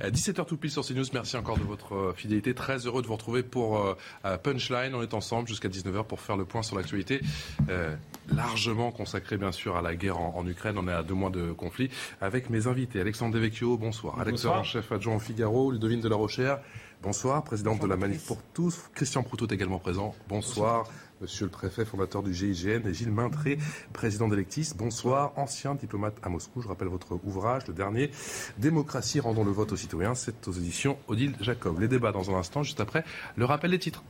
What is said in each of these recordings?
17h tout pile sur CNews, merci encore de votre euh, fidélité. Très heureux de vous retrouver pour euh, Punchline. On est ensemble jusqu'à 19h pour faire le point sur l'actualité, euh, largement consacrée bien sûr à la guerre en, en Ukraine. On est à deux mois de conflit. Avec mes invités, Alexandre Devecchio, bonsoir. En chef adjoint au Figaro, Ludovine de la Rochère, bonsoir. Présidente de la Manif pour tous. Christian Proutot également présent, bonsoir. Monsieur le préfet, fondateur du GIGN, et Gilles Maintré, président d'Electis. Bonsoir, ancien diplomate à Moscou. Je rappelle votre ouvrage, le dernier, Démocratie, rendons le vote aux citoyens. C'est aux éditions Odile Jacob. Les débats dans un instant, juste après le rappel des titres.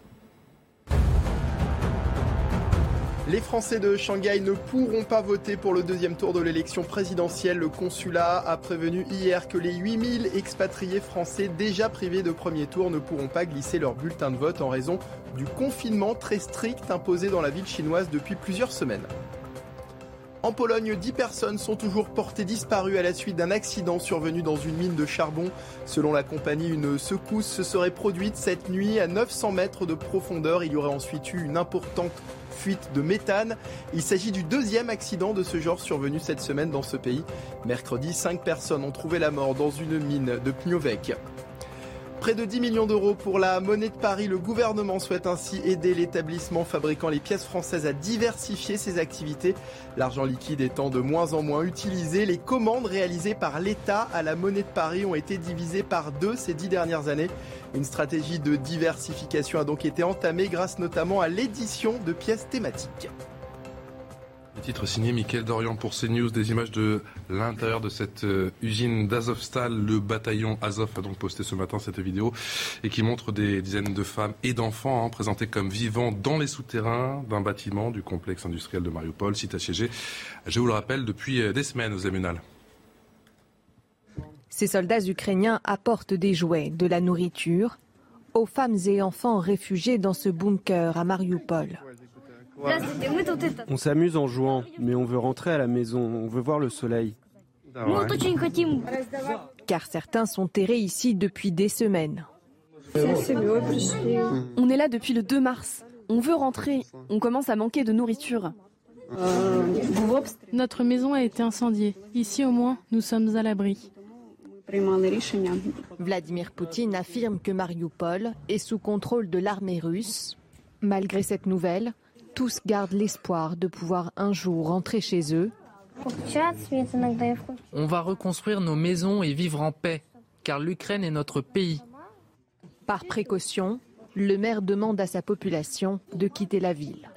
Les Français de Shanghai ne pourront pas voter pour le deuxième tour de l'élection présidentielle. Le consulat a prévenu hier que les 8000 expatriés français déjà privés de premier tour ne pourront pas glisser leur bulletin de vote en raison du confinement très strict imposé dans la ville chinoise depuis plusieurs semaines. En Pologne, 10 personnes sont toujours portées disparues à la suite d'un accident survenu dans une mine de charbon. Selon la compagnie, une secousse se serait produite cette nuit à 900 mètres de profondeur. Il y aurait ensuite eu une importante fuite de méthane. Il s'agit du deuxième accident de ce genre survenu cette semaine dans ce pays. Mercredi, 5 personnes ont trouvé la mort dans une mine de Pniovec. Près de 10 millions d'euros pour la monnaie de Paris. Le gouvernement souhaite ainsi aider l'établissement fabriquant les pièces françaises à diversifier ses activités. L'argent liquide étant de moins en moins utilisé, les commandes réalisées par l'État à la monnaie de Paris ont été divisées par deux ces dix dernières années. Une stratégie de diversification a donc été entamée grâce notamment à l'édition de pièces thématiques. Titre signé Mickaël Dorian pour CNews, des images de l'intérieur de cette euh, usine d'Azovstal. Le bataillon Azov a donc posté ce matin cette vidéo et qui montre des dizaines de femmes et d'enfants hein, présentés comme vivants dans les souterrains d'un bâtiment du complexe industriel de Mariupol, site assiégé, je vous le rappelle, depuis euh, des semaines aux Emunal. Ces soldats ukrainiens apportent des jouets, de la nourriture aux femmes et enfants réfugiés dans ce bunker à Mariupol. On s'amuse en jouant, mais on veut rentrer à la maison, on veut voir le soleil. Car certains sont terrés ici depuis des semaines. On est là depuis le 2 mars. On veut rentrer. On commence à manquer de nourriture. Notre maison a été incendiée. Ici au moins, nous sommes à l'abri. Vladimir Poutine affirme que Mariupol est sous contrôle de l'armée russe. Malgré cette nouvelle, tous gardent l'espoir de pouvoir un jour rentrer chez eux. On va reconstruire nos maisons et vivre en paix, car l'Ukraine est notre pays. Par précaution, le maire demande à sa population de quitter la ville.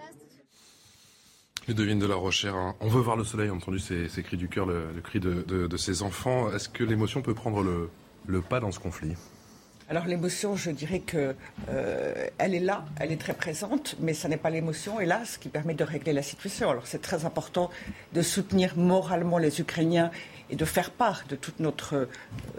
Ludovine de la Rochère, hein. on veut voir le soleil, on a entendu ces, ces cris du cœur, le, le cri de, de, de ces enfants. Est-ce que l'émotion peut prendre le, le pas dans ce conflit? Alors l'émotion, je dirais que euh, elle est là, elle est très présente, mais ça n'est pas l'émotion, hélas, qui permet de régler la situation. Alors c'est très important de soutenir moralement les Ukrainiens et de faire part de toute notre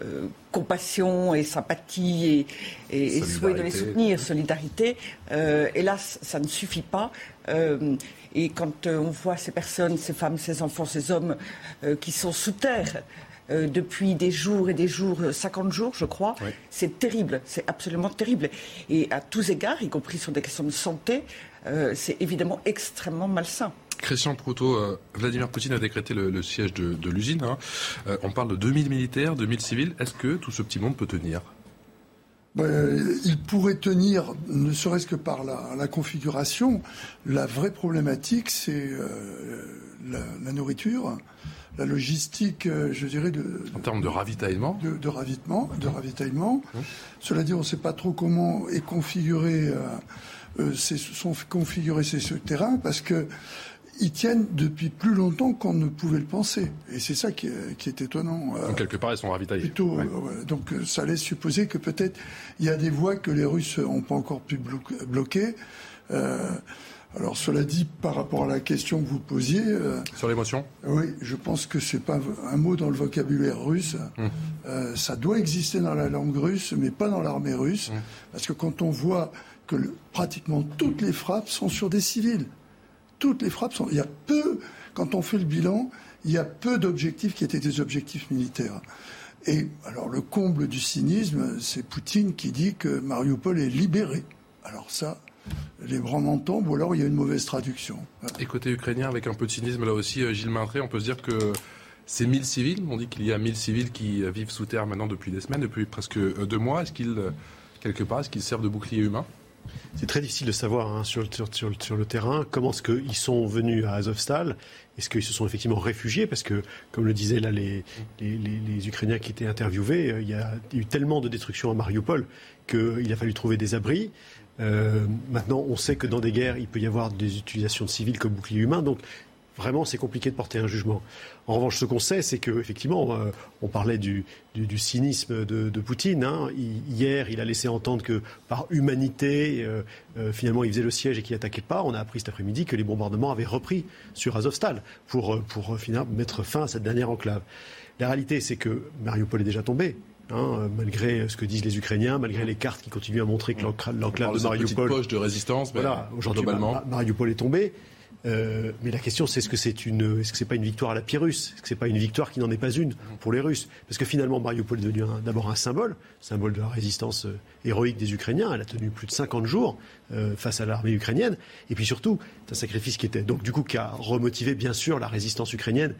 euh, compassion et sympathie et, et, et souhait de les soutenir, solidarité. Euh, hélas, ça ne suffit pas. Euh, et quand on voit ces personnes, ces femmes, ces enfants, ces hommes qui sont sous terre, euh, depuis des jours et des jours, 50 jours, je crois. Oui. C'est terrible, c'est absolument terrible. Et à tous égards, y compris sur des questions de santé, euh, c'est évidemment extrêmement malsain. Christian Proutot, euh, Vladimir Poutine a décrété le, le siège de, de l'usine. hein. Euh, on parle de 2000 militaires, 2000 civils. Est-ce que tout ce petit monde peut tenir? Ben, il pourrait tenir, ne serait-ce que par la, la configuration. La vraie problématique, c'est euh, la, la nourriture, la logistique, euh, je dirais, de, En termes de ravitaillement de, de ravitaillement. De ravitaillement. Cela dit, on ne sait pas trop comment est configuré, euh, euh, ces- sont configurés ces, ce terrain parce que ils tiennent depuis plus longtemps qu'on ne pouvait le penser. Et c'est ça qui est, qui est étonnant. Euh, Donc quelque part, ils sont ravitaillés. Plutôt, Ouais. euh, ouais. donc ça laisse supposer que peut-être il y a des voies que les Russes n'ont pas encore pu blo- bloquer. Euh, Alors cela dit, par rapport à la question que vous posiez... Euh, Sur l'émotion Oui, je pense que c'est pas un mot dans le vocabulaire russe. Hum. Euh, ça doit exister dans la langue russe, mais pas dans l'armée russe. Hum. Parce que quand on voit que pratiquement toutes les frappes sont sur des civils, toutes les frappes sont... Il y a peu, quand on fait le bilan, il y a peu d'objectifs qui étaient des objectifs militaires. Et alors le comble du cynisme, c'est Poutine qui dit que Mariupol est libéré. Alors ça, les bras m'en tombent ou alors il y a une mauvaise traduction. Et côté ukrainien, avec un peu de cynisme là aussi, euh, Gilles Maintré, on peut se dire que c'est 1000 civils. On dit qu'il y a 1000 civils qui euh, vivent sous terre maintenant depuis des semaines, depuis presque euh, deux mois. Est-ce qu'ils, quelque part, est-ce qu'ils servent de bouclier humain? C'est très difficile de savoir hein, sur, le terrain comment est-ce qu'ils sont venus à Azovstal. Est-ce qu'ils se sont effectivement réfugiés? Parce que, comme le disaient là les, les, Ukrainiens qui étaient interviewés, il y a eu tellement de destruction à Mariupol qu'il a fallu trouver des abris. Euh, maintenant, on sait que dans des guerres, il peut y avoir des utilisations de civils comme bouclier humain. Donc, vraiment, c'est compliqué de porter un jugement. En revanche, ce qu'on sait, c'est qu'effectivement, euh, on parlait du, cynisme de, Poutine. Hein. hier, il a laissé entendre que par humanité, euh, finalement, il faisait le siège et qu'il n'attaquait pas. On a appris cet après-midi que les bombardements avaient repris sur Azovstal pour, pour finalement mettre fin à cette dernière enclave. La réalité, c'est que Mariupol est déjà tombé. Hein, malgré ce que disent les Ukrainiens, malgré les cartes qui continuent à montrer que l'enclave de Mariupol. poche de résistance, voilà, aujourd'hui, Mariupol est tombé. Euh, mais la question, c'est est-ce que c'est une, est-ce que c'est pas une victoire à la Pyrrhus? Est-ce que c'est pas une victoire qui n'en est pas une pour les Russes? Parce que finalement, Mariupol est devenu d'abord un symbole, symbole de la résistance euh, héroïque des Ukrainiens. Elle a tenu plus de 50 jours euh, face à l'armée ukrainienne. Et puis surtout, c'est un sacrifice qui était donc du coup qui a remotivé bien sûr la résistance ukrainienne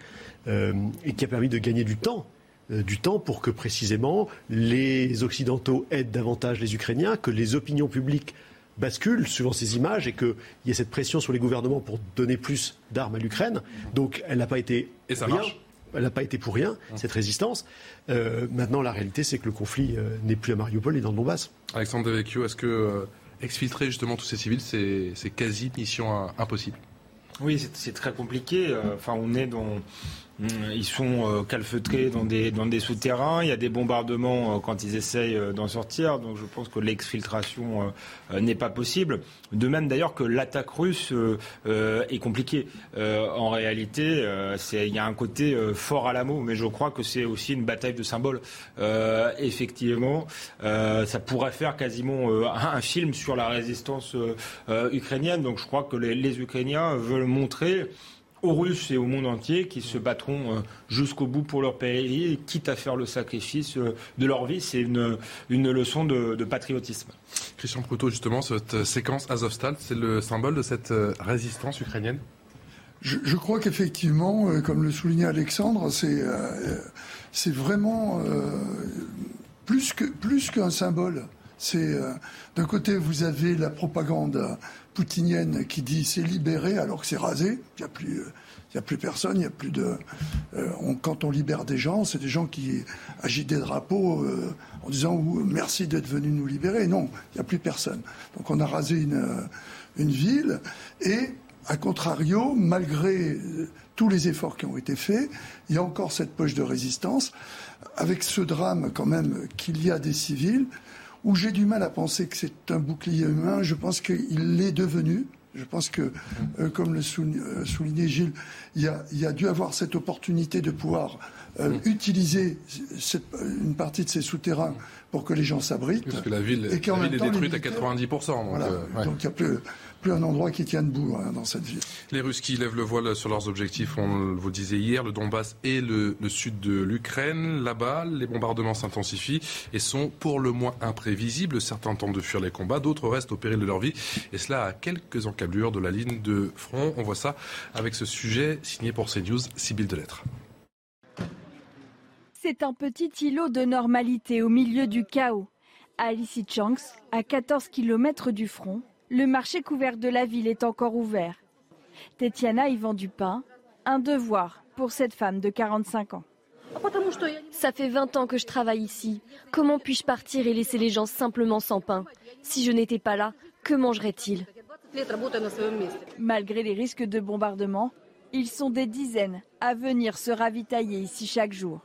et qui a permis de gagner du temps euh, du temps pour que précisément les Occidentaux aident davantage les Ukrainiens, que les opinions publiques basculent suivant ces images et qu'il y ait cette pression sur les gouvernements pour donner plus d'armes à l'Ukraine. Donc elle n'a pas été et ça Elle n'a pas été pour rien, mmh. cette résistance. Euh, maintenant, la réalité, c'est que le conflit euh, n'est plus à Mariupol et dans le Donbass. Alexandre Devecchio, est-ce que exfiltrer justement tous ces civils, c'est quasi mission impossible? Oui, c'est très compliqué. Enfin, on est dans ils sont euh, calfeutrés dans des, dans des souterrains. Il y a des bombardements euh, quand ils essayent euh, d'en sortir. Donc je pense que l'exfiltration n'est pas possible. De même d'ailleurs que l'attaque russe est compliquée. en réalité, il y a un côté fort à l'amour, mais je crois que c'est aussi une bataille de symboles. effectivement, ça pourrait faire quasiment un film sur la résistance ukrainienne. Donc je crois que les, les Ukrainiens veulent montrer aux Russes et au monde entier qui se battront euh, jusqu'au bout pour leur pays, quitte à faire le sacrifice euh, de leur vie. C'est une, une leçon de, patriotisme. Christian Proutot, justement, cette séquence Azovstal, c'est le symbole de cette euh, résistance ukrainienne? Je, crois qu'effectivement, comme le soulignait Alexandre, c'est c'est vraiment plus que plus qu'un symbole. C'est d'un côté vous avez la propagande poutinienne qui dit c'est libéré alors que c'est rasé. Il n'y a plus, il a plus personne, il y a plus de. Euh, quand on libère des gens, c'est des gens qui agitent des drapeaux euh, en disant merci d'être venu nous libérer. Non, il n'y a plus personne. Donc on a rasé une, euh, une ville et a contrario, malgré tous les efforts qui ont été faits, il y a encore cette poche de résistance, avec ce drame quand même qu'il y a des civils où j'ai du mal à penser que c'est un bouclier humain. Je pense qu'il l'est devenu. Je pense que, euh, comme le euh, soulignait Gilles, il y, a, il y, a, dû avoir cette opportunité de pouvoir euh, mm. utiliser cette, une partie de ces souterrains pour que les gens s'abritent. Parce que la ville, et la ville est détruite à 90%. Donc, donc il y a plus, plus un endroit qui tient debout hein, dans cette ville. Les Russes qui lèvent le voile sur leurs objectifs, on vous le disait hier, le Donbass et le, sud de l'Ukraine. Là-bas, les bombardements s'intensifient et sont pour le moins imprévisibles. Certains tentent de fuir les combats, d'autres restent au péril de leur vie. Et cela à quelques encablures de la ligne de front. On voit ça avec ce sujet signé pour CNews, Sibyl de Lettres. C'est un petit îlot de normalité au milieu du chaos. À Lysychansk, à 14 km du front, le marché couvert de la ville est encore ouvert. Tetiana y vend du pain, un devoir pour cette femme de 45 ans. Ça fait 20 ans que je travaille ici. Comment puis-je partir et laisser les gens simplement sans pain Si je n'étais pas là, que mangeraient-ils Malgré les risques de bombardement, ils sont des dizaines à venir se ravitailler ici chaque jour.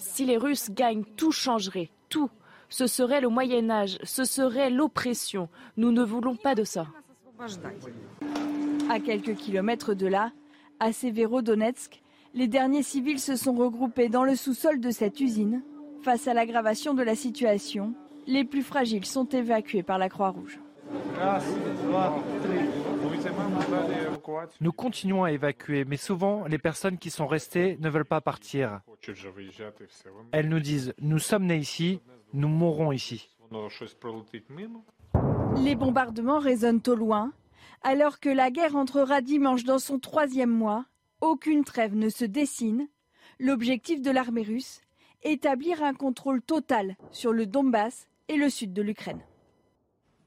Si les Russes gagnent, tout changerait, tout ce serait le Moyen Âge, ce serait l'oppression. Nous ne voulons pas de ça. À quelques kilomètres de là, à Severodonetsk, les derniers civils se sont regroupés dans le sous-sol de cette usine. Face à l'aggravation de la situation, les plus fragiles sont évacués par la Croix-Rouge. Nous continuons à évacuer, mais souvent les personnes qui sont restées ne veulent pas partir. Elles nous disent, nous sommes nés ici, nous mourrons ici. Les bombardements résonnent au loin. Alors que la guerre entrera dimanche dans son troisième mois, aucune trêve ne se dessine. L'objectif de l'armée russe, établir un contrôle total sur le Donbass et le sud de l'Ukraine.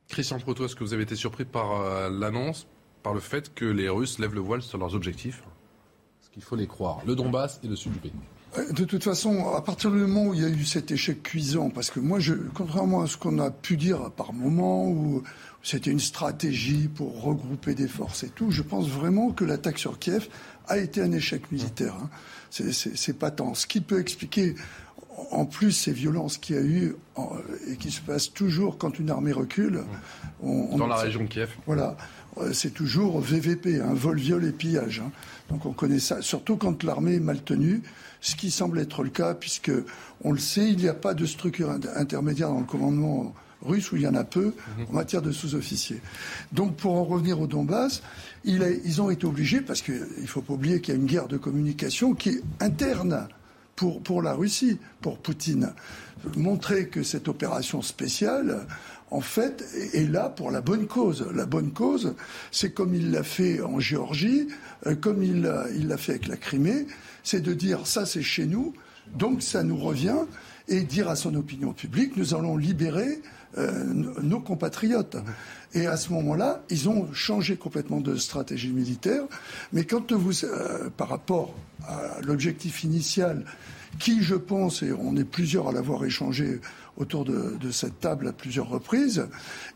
Christian Proto, est-ce que vous avez été surpris par euh, l'annonce, par le fait que les Russes lèvent le voile sur leurs objectifs Est-ce qu'il faut les croire Le Donbass et le sud du pays euh, de toute façon, à partir du moment où il y a eu cet échec cuisant, parce que moi, je, contrairement à ce qu'on a pu dire par moment, où c'était une stratégie pour regrouper des forces et tout, je pense vraiment que l'attaque sur Kiev a été un échec militaire. Hein. C'est pas tant. Ce qui peut expliquer en plus ces violences qu'il y a eu et qui se passent toujours quand une armée recule. Dans la région de Kiev. Voilà. Euh, c'est toujours VVP, un vol, viol et pillage. Hein. Donc on connaît ça, surtout quand l'armée est mal tenue, ce qui semble être le cas, puisque on le sait, il n'y a pas de structure intermédiaire dans le commandement russe où il y en a peu mhm. en matière de sous-officiers. Donc pour en revenir au Donbass, ils ont été obligés, parce qu'il ne faut pas oublier qu'il y a une guerre de communication qui est interne pour, pour la Russie, pour Poutine. Montrer que cette opération spéciale, en fait, est là pour la bonne cause. La bonne cause, c'est comme il l'a fait en Géorgie, euh, comme il l'a fait avec la Crimée, c'est de dire ça c'est chez nous, donc ça nous revient, et dire à son opinion publique, nous allons libérer euh, nos compatriotes. Et à ce moment-là, ils ont changé complètement de stratégie militaire. Mais quand vous, euh, par rapport à l'objectif initial, qui, je pense, et on est plusieurs à l'avoir échangé autour de, cette table à plusieurs reprises,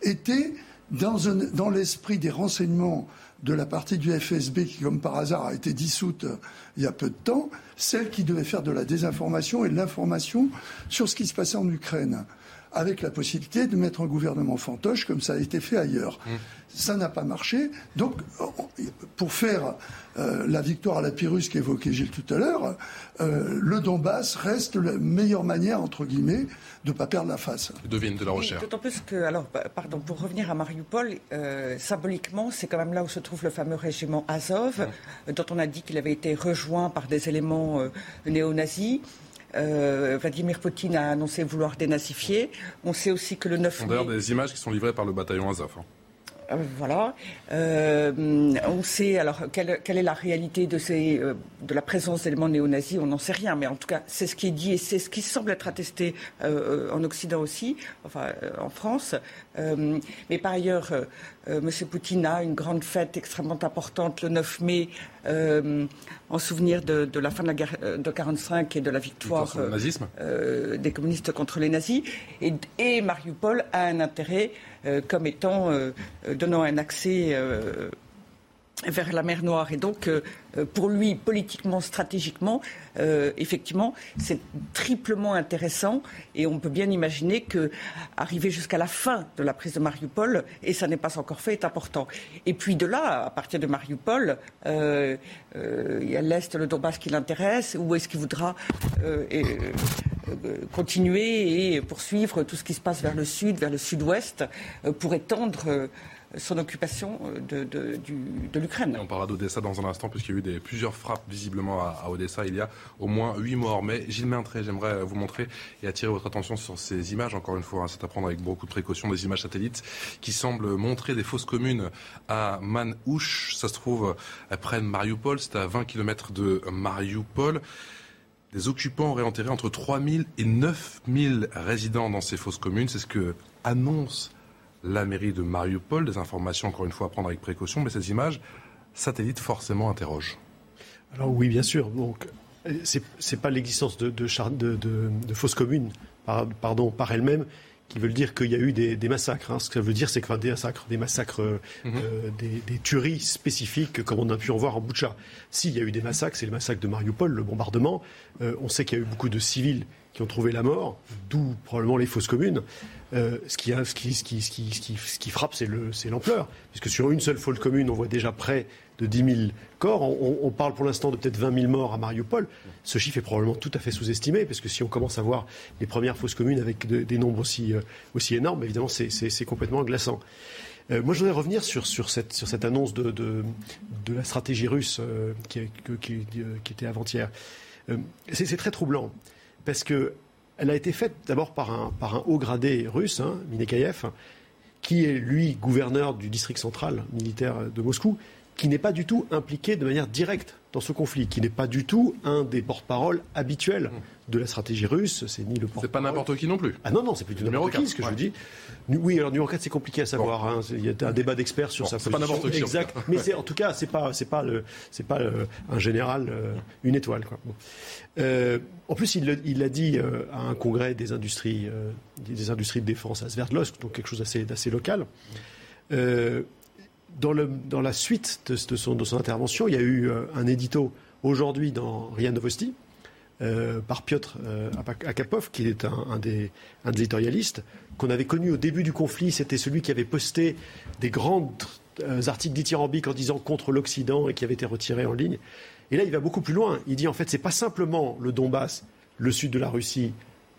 était dans, l'esprit des renseignements de la partie du FSB qui, comme par hasard, a été dissoute il y a peu de temps, celle qui devait faire de la désinformation et de l'information sur ce qui se passait en Ukraine avec la possibilité de mettre un gouvernement fantoche comme ça a été fait ailleurs. Mmh. Ça n'a pas marché. Donc, pour faire euh, la victoire à la Pyrrhus qu'évoquait Gilles tout à l'heure, euh, le Donbass reste la meilleure manière, entre guillemets, de ne pas perdre la face. Devine de la recherche. D'autant plus que, alors, pardon, pour revenir à Mariupol, euh, symboliquement, c'est quand même là où se trouve le fameux régiment Azov, mmh. dont on a dit qu'il avait été rejoint par des éléments néo-nazis. Euh, Vladimir Poutine a annoncé vouloir dénazifier. On sait aussi que le 9 mai... D'ailleurs, des images qui sont livrées par le bataillon Azov. Hein. Euh, voilà. Euh, on sait alors quelle, est la réalité de, ces, de la présence d'éléments néo-nazis, on n'en sait rien, mais en tout cas, c'est ce qui est dit et c'est ce qui semble être attesté en Occident aussi, enfin en France. mais par ailleurs, M. Poutine a une grande fête extrêmement importante le 9 mai euh, en souvenir de, la fin de la guerre euh, de 1945 et de la victoire euh, des communistes contre les nazis. Et, et Mariupol a un intérêt comme étant donnant un accès vers la mer Noire. Et donc, euh, euh, pour lui, politiquement, stratégiquement, euh, effectivement, c'est triplement intéressant. Et on peut bien imaginer que arriver jusqu'à la fin de la prise de Mariupol, et ça n'est pas encore fait, est important. Et puis de là, à partir de Mariupol, il y a l'Est, le Donbass qui l'intéresse, ou est-ce qu'il voudra continuer et poursuivre tout ce qui se passe vers le sud, vers le sud-ouest, pour étendre son occupation euh, de, l'Ukraine. On parlera d'Odessa dans un instant, puisqu'il y a eu plusieurs frappes visiblement à, Odessa. Il y a au moins huit morts. Mais Gilles Maintré, j'aimerais vous montrer et attirer votre attention sur ces images. Encore une fois, hein, c'est à prendre avec beaucoup de précaution, des images satellites qui semblent montrer des fausses communes à Manouche. Ça se trouve près de Mariupol. C'est à 20 km de Mariupol. Des occupants auraient enterré entre 3000 et 9000 résidents dans ces fausses communes. C'est ce que annonce la mairie de Mariupol. Des informations, encore une fois, à prendre avec précaution, mais ces images satellites forcément interrogent. Alors oui, bien sûr. Donc, c'est pas l'existence de, de, de, fausses communes, par, pardon, par elles-mêmes, qui veulent dire qu'il y a eu des, massacres. Hein. Ce que ça veut dire, c'est que des massacres, des massacres, euh, mhm. euh, des, tueries spécifiques, comme on a pu en voir en Boucha. S'il y a eu des massacres, c'est le massacre de Mariupol, le bombardement. Euh, on sait qu'il y a eu beaucoup de civils qui ont trouvé la mort, d'où probablement les fausses communes. ce, qui, frappe, c'est l'ampleur. Puisque sur une seule faute commune, on voit déjà près de 10 000 corps. On, parle pour l'instant de peut-être 20 000 morts à Mariupol. Ce chiffre est probablement tout à fait sous-estimé, parce que si on commence à voir les premières fausses communes avec des nombres aussi, euh, aussi énormes, évidemment, c'est complètement glaçant. Euh, moi, je voudrais revenir sur, cette, annonce de, la stratégie russe euh, qui, était avant-hier. c'est très troublant, parce qu'elle a été faite d'abord par un, par un haut gradé russe, hein, Minekayev, qui est, lui, gouverneur du district central militaire de Moscou, qui n'est pas du tout impliqué de manière directe dans ce conflit, qui n'est pas du tout un des porte-paroles habituels de la stratégie russe. C'est ni le C'est pas n'importe qui non plus. Ah non, non, c'est plus n'importe qui, ce que je dis. Oui, alors numéro 4, c'est compliqué à savoir. Hein. Il y a un débat d'experts sur sa position. C'est pas n'importe qui. Exact. Mais c'est, en tout cas, c'est pas, c'est pas, le, c'est pas un général, euh, une étoile. Quoi. Euh, en plus, il, il l'a dit euh, à un congrès des industries, des industries de défense à Sverdlovsk, donc quelque chose d'assez, d'assez local dans, la suite de, son, intervention, il y a eu euh, un édito aujourd'hui dans RIA Novosti euh, par Piotr euh, Akapov, qui est un, des, éditorialistes, qu'on avait connu au début du conflit. C'était celui qui avait posté des grands articles dithyrambiques en disant contre l'Occident et qui avait été retiré en ligne. Et là, il va beaucoup plus loin. Il dit en fait, ce n'est pas simplement le Donbass, le sud de la Russie,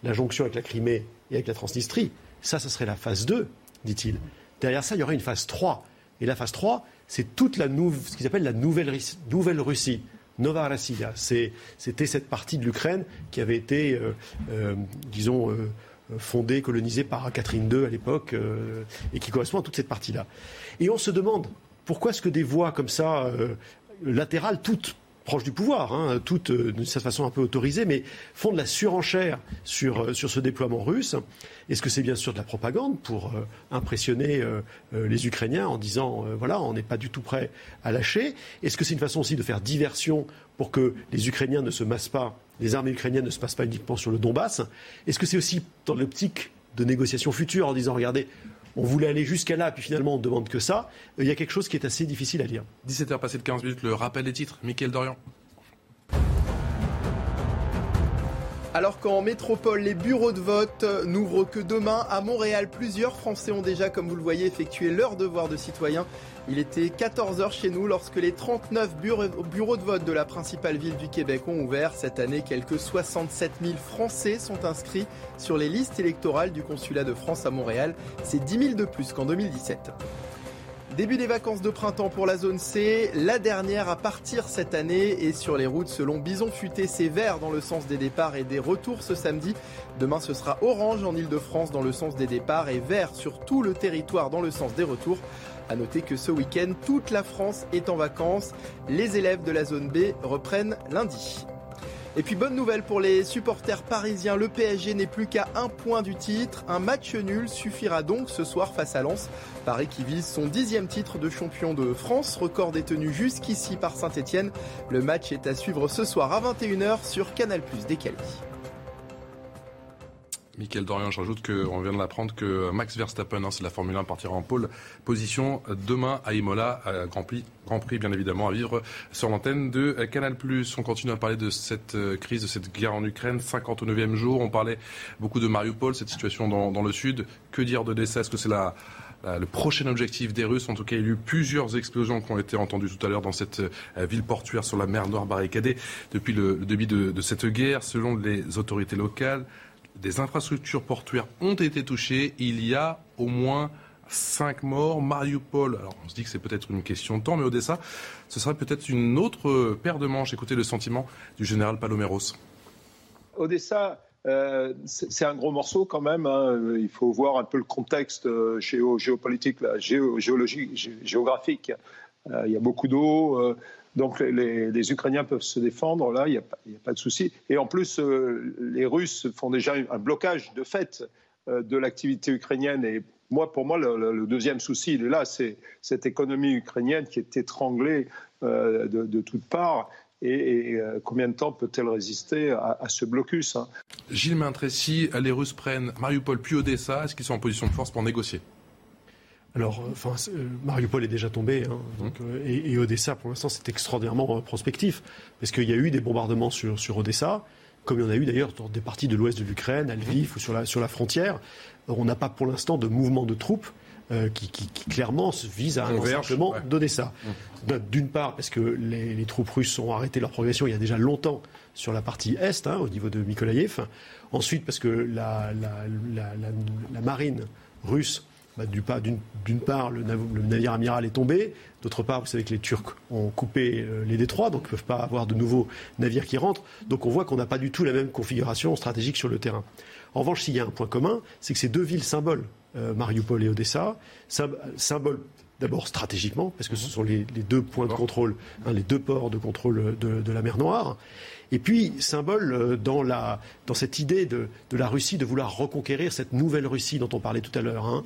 la jonction avec la Crimée et avec la Transnistrie. Ça, ce serait la phase 2, dit-il. Derrière ça, il y aurait une phase 3 et la phase 3, c'est toute la ce qu'ils appellent la nouvelle, nouvelle Russie. Nova Rossiya, c'était cette partie de l'Ukraine qui avait été, euh, euh, disons, euh, fondée, colonisée par Catherine II à l'époque, et qui correspond à toute cette partie-là. Et on se demande pourquoi est-ce que des voix comme ça, latérales, toutes proches du pouvoir, hein, toutes euh, d'une certaine façon un peu autorisées, mais font de la surenchère sur, euh, sur ce déploiement russe. Est-ce que c'est bien sûr de la propagande pour euh, impressionner les Ukrainiens en disant voilà, on n'est pas du tout prêt à lâcher? Est-ce que c'est une façon aussi de faire diversion pour que les Ukrainiens ne se massent pas, les armées ukrainiennes ne se passent pas uniquement sur le Donbass? Est-ce que c'est aussi dans l'optique de négociations futures en disant regardez, on voulait aller jusqu'à là, puis finalement on ne demande que ça. Euh, il y a quelque chose qui est assez difficile à lire. 17h passé de 15 minutes, le rappel des titres. Mickaël Dorian. Alors qu'en métropole, les bureaux de vote n'ouvrent que demain, à Montréal, plusieurs Français ont déjà, comme vous le voyez, effectué leur devoir de citoyen. Il était 14h chez nous lorsque les 39 bureaux de vote de la principale ville du Québec ont ouvert. Cette année, quelques 67 000 Français sont inscrits sur les listes électorales du consulat de France à Montréal. C'est 10 000 de plus qu'en 2017. Début des vacances de printemps pour la zone C, la dernière à partir cette année et sur les routes selon Bison Futé, c'est vert dans le sens des départs et des retours ce samedi. Demain ce sera orange en Ile-de-France dans le sens des départs et vert sur tout le territoire dans le sens des retours. A noter que ce week-end, toute la France est en vacances. Les élèves de la zone B reprennent lundi. Et puis bonne nouvelle pour les supporters parisiens, le PSG n'est plus qu'à un point du titre. Un match nul suffira donc ce soir face à Lens. Paris qui vise son dixième titre de champion de France, record détenu jusqu'ici par Saint-Etienne. Le match est à suivre ce soir à 21h sur Canal Plus décalé. Michael Dorian, je rajoute qu'on vient de l'apprendre que Max Verstappen, hein, c'est la Formule 1, partira en pole position demain à Imola, Grand Prix, Grand Prix bien évidemment à vivre sur l'antenne de Canal+. On continue à parler de cette euh, crise, de cette guerre en Ukraine, 59e jour. On parlait beaucoup de Mariupol, cette situation dans, le sud. Que dire de d'Odessa Est-ce que c'est la, le prochain objectif des Russes? En tout cas, il y a eu plusieurs explosions qui ont été entendues tout à l'heure dans cette euh, ville portuaire sur la mer Noire barricadée depuis le, début de, cette guerre. Selon les autorités locales, des infrastructures portuaires ont été touchées. Il y a au moins cinq morts. Mariupol, alors on se dit que c'est peut-être une question de temps, mais Odessa, ce serait peut-être une autre paire de manches. Écoutez le sentiment du général Paloméros. Odessa, euh, c'est un gros morceau quand même. Hein. Il faut voir un peu le contexte euh, géopolitique, géologique, géographique. Euh, il y a beaucoup d'eau. Donc les, Ukrainiens peuvent se défendre, là, il n'y a, pas de souci. Et en plus, euh, les Russes font déjà un blocage de fait euh, de l'activité ukrainienne. Et moi, pour moi, le, deuxième souci, il est là, c'est cette économie ukrainienne qui est étranglée euh, de, toutes parts. et, combien de temps peut-elle résister à, ce blocus hein? Gilles Mintressi, les Russes prennent Mariupol puis Odessa. Est-ce qu'ils sont en position de force pour négocier? Alors, enfin, Mariupol est déjà tombé, hein, donc, et, et, Odessa, pour l'instant, c'est extraordinairement prospectif, parce qu'il y a eu des bombardements sur, sur Odessa, comme il y en a eu d'ailleurs dans des parties de l'ouest de l'Ukraine, à Lviv ou sur la, sur la frontière. On n'a pas pour l'instant de mouvement de troupes. Euh, qui, qui, qui, clairement vise à un encerclement ouais. d'Odessa. Mmh. D'une part, parce que les, les, troupes russes ont arrêté leur progression il y a déjà longtemps sur la partie est, hein, au niveau de Mykolaïev. Ensuite, parce que la, la, la, la marine russe bah, d'une part, le, navire amiral est tombé. D'autre part, vous savez que les Turcs ont coupé euh, les détroits, donc ne peuvent pas avoir de nouveaux navires qui rentrent. Donc on voit qu'on n'a pas du tout la même configuration stratégique sur le terrain. En revanche, s'il y a un point commun, c'est que ces deux villes symboles, euh, Mariupol et Odessa, symboles d'abord stratégiquement, parce que ce sont les, deux points de contrôle, hein, les deux ports de contrôle de la mer Noire, et puis, symbole euh, dans, cette idée de, la Russie de vouloir reconquérir cette nouvelle Russie dont on parlait tout à l'heure. Hein.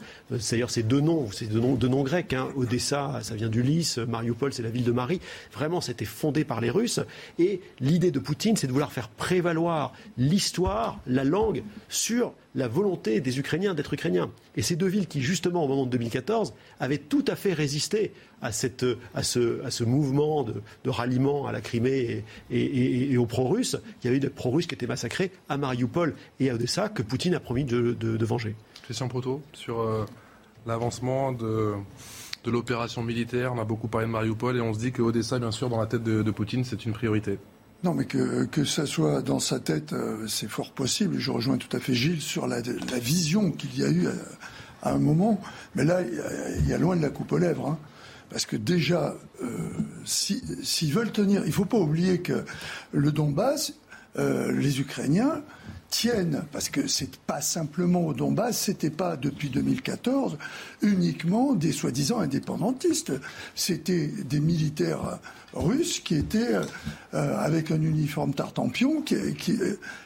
D'ailleurs, c'est deux noms, noms, deux noms grecs. Hein. Odessa, ça vient d'Ulysse, Mariupol, c'est la ville de Marie. Vraiment, c'était fondé par les Russes. Et l'idée de Poutine, c'est de vouloir faire prévaloir l'histoire, la langue, sur la volonté des Ukrainiens d'être Ukrainiens. Et ces deux villes qui, justement, au moment de 2014, avaient tout à fait résisté à, cette, à, ce, à ce mouvement de, ralliement à la Crimée et, aux pro-russes. Il y avait des pro-russes qui étaient massacrés à Mariupol et à Odessa que Poutine a promis de, venger. Christian Proto, sur euh, l'avancement de, l'opération militaire, on a beaucoup parlé de Mariupol et on se dit que Odessa, bien sûr, dans la tête de Poutine, c'est une priorité. Non, mais que, que ça soit dans sa tête, euh, c'est fort possible. Je rejoins tout à fait Gilles sur la, vision qu'il y a eu à, à, un moment. Mais là, il y, a loin de la coupe aux lèvres. Hein. Parce que déjà, euh, s'ils si, veulent tenir, il ne faut pas oublier que le Donbass, euh, les Ukrainiens tiennent, parce que c'est pas simplement au Donbass, c'était pas depuis 2014 uniquement des soi-disant indépendantistes, c'était des militaires russes qui étaient euh, avec un uniforme tartampion, qui, qui,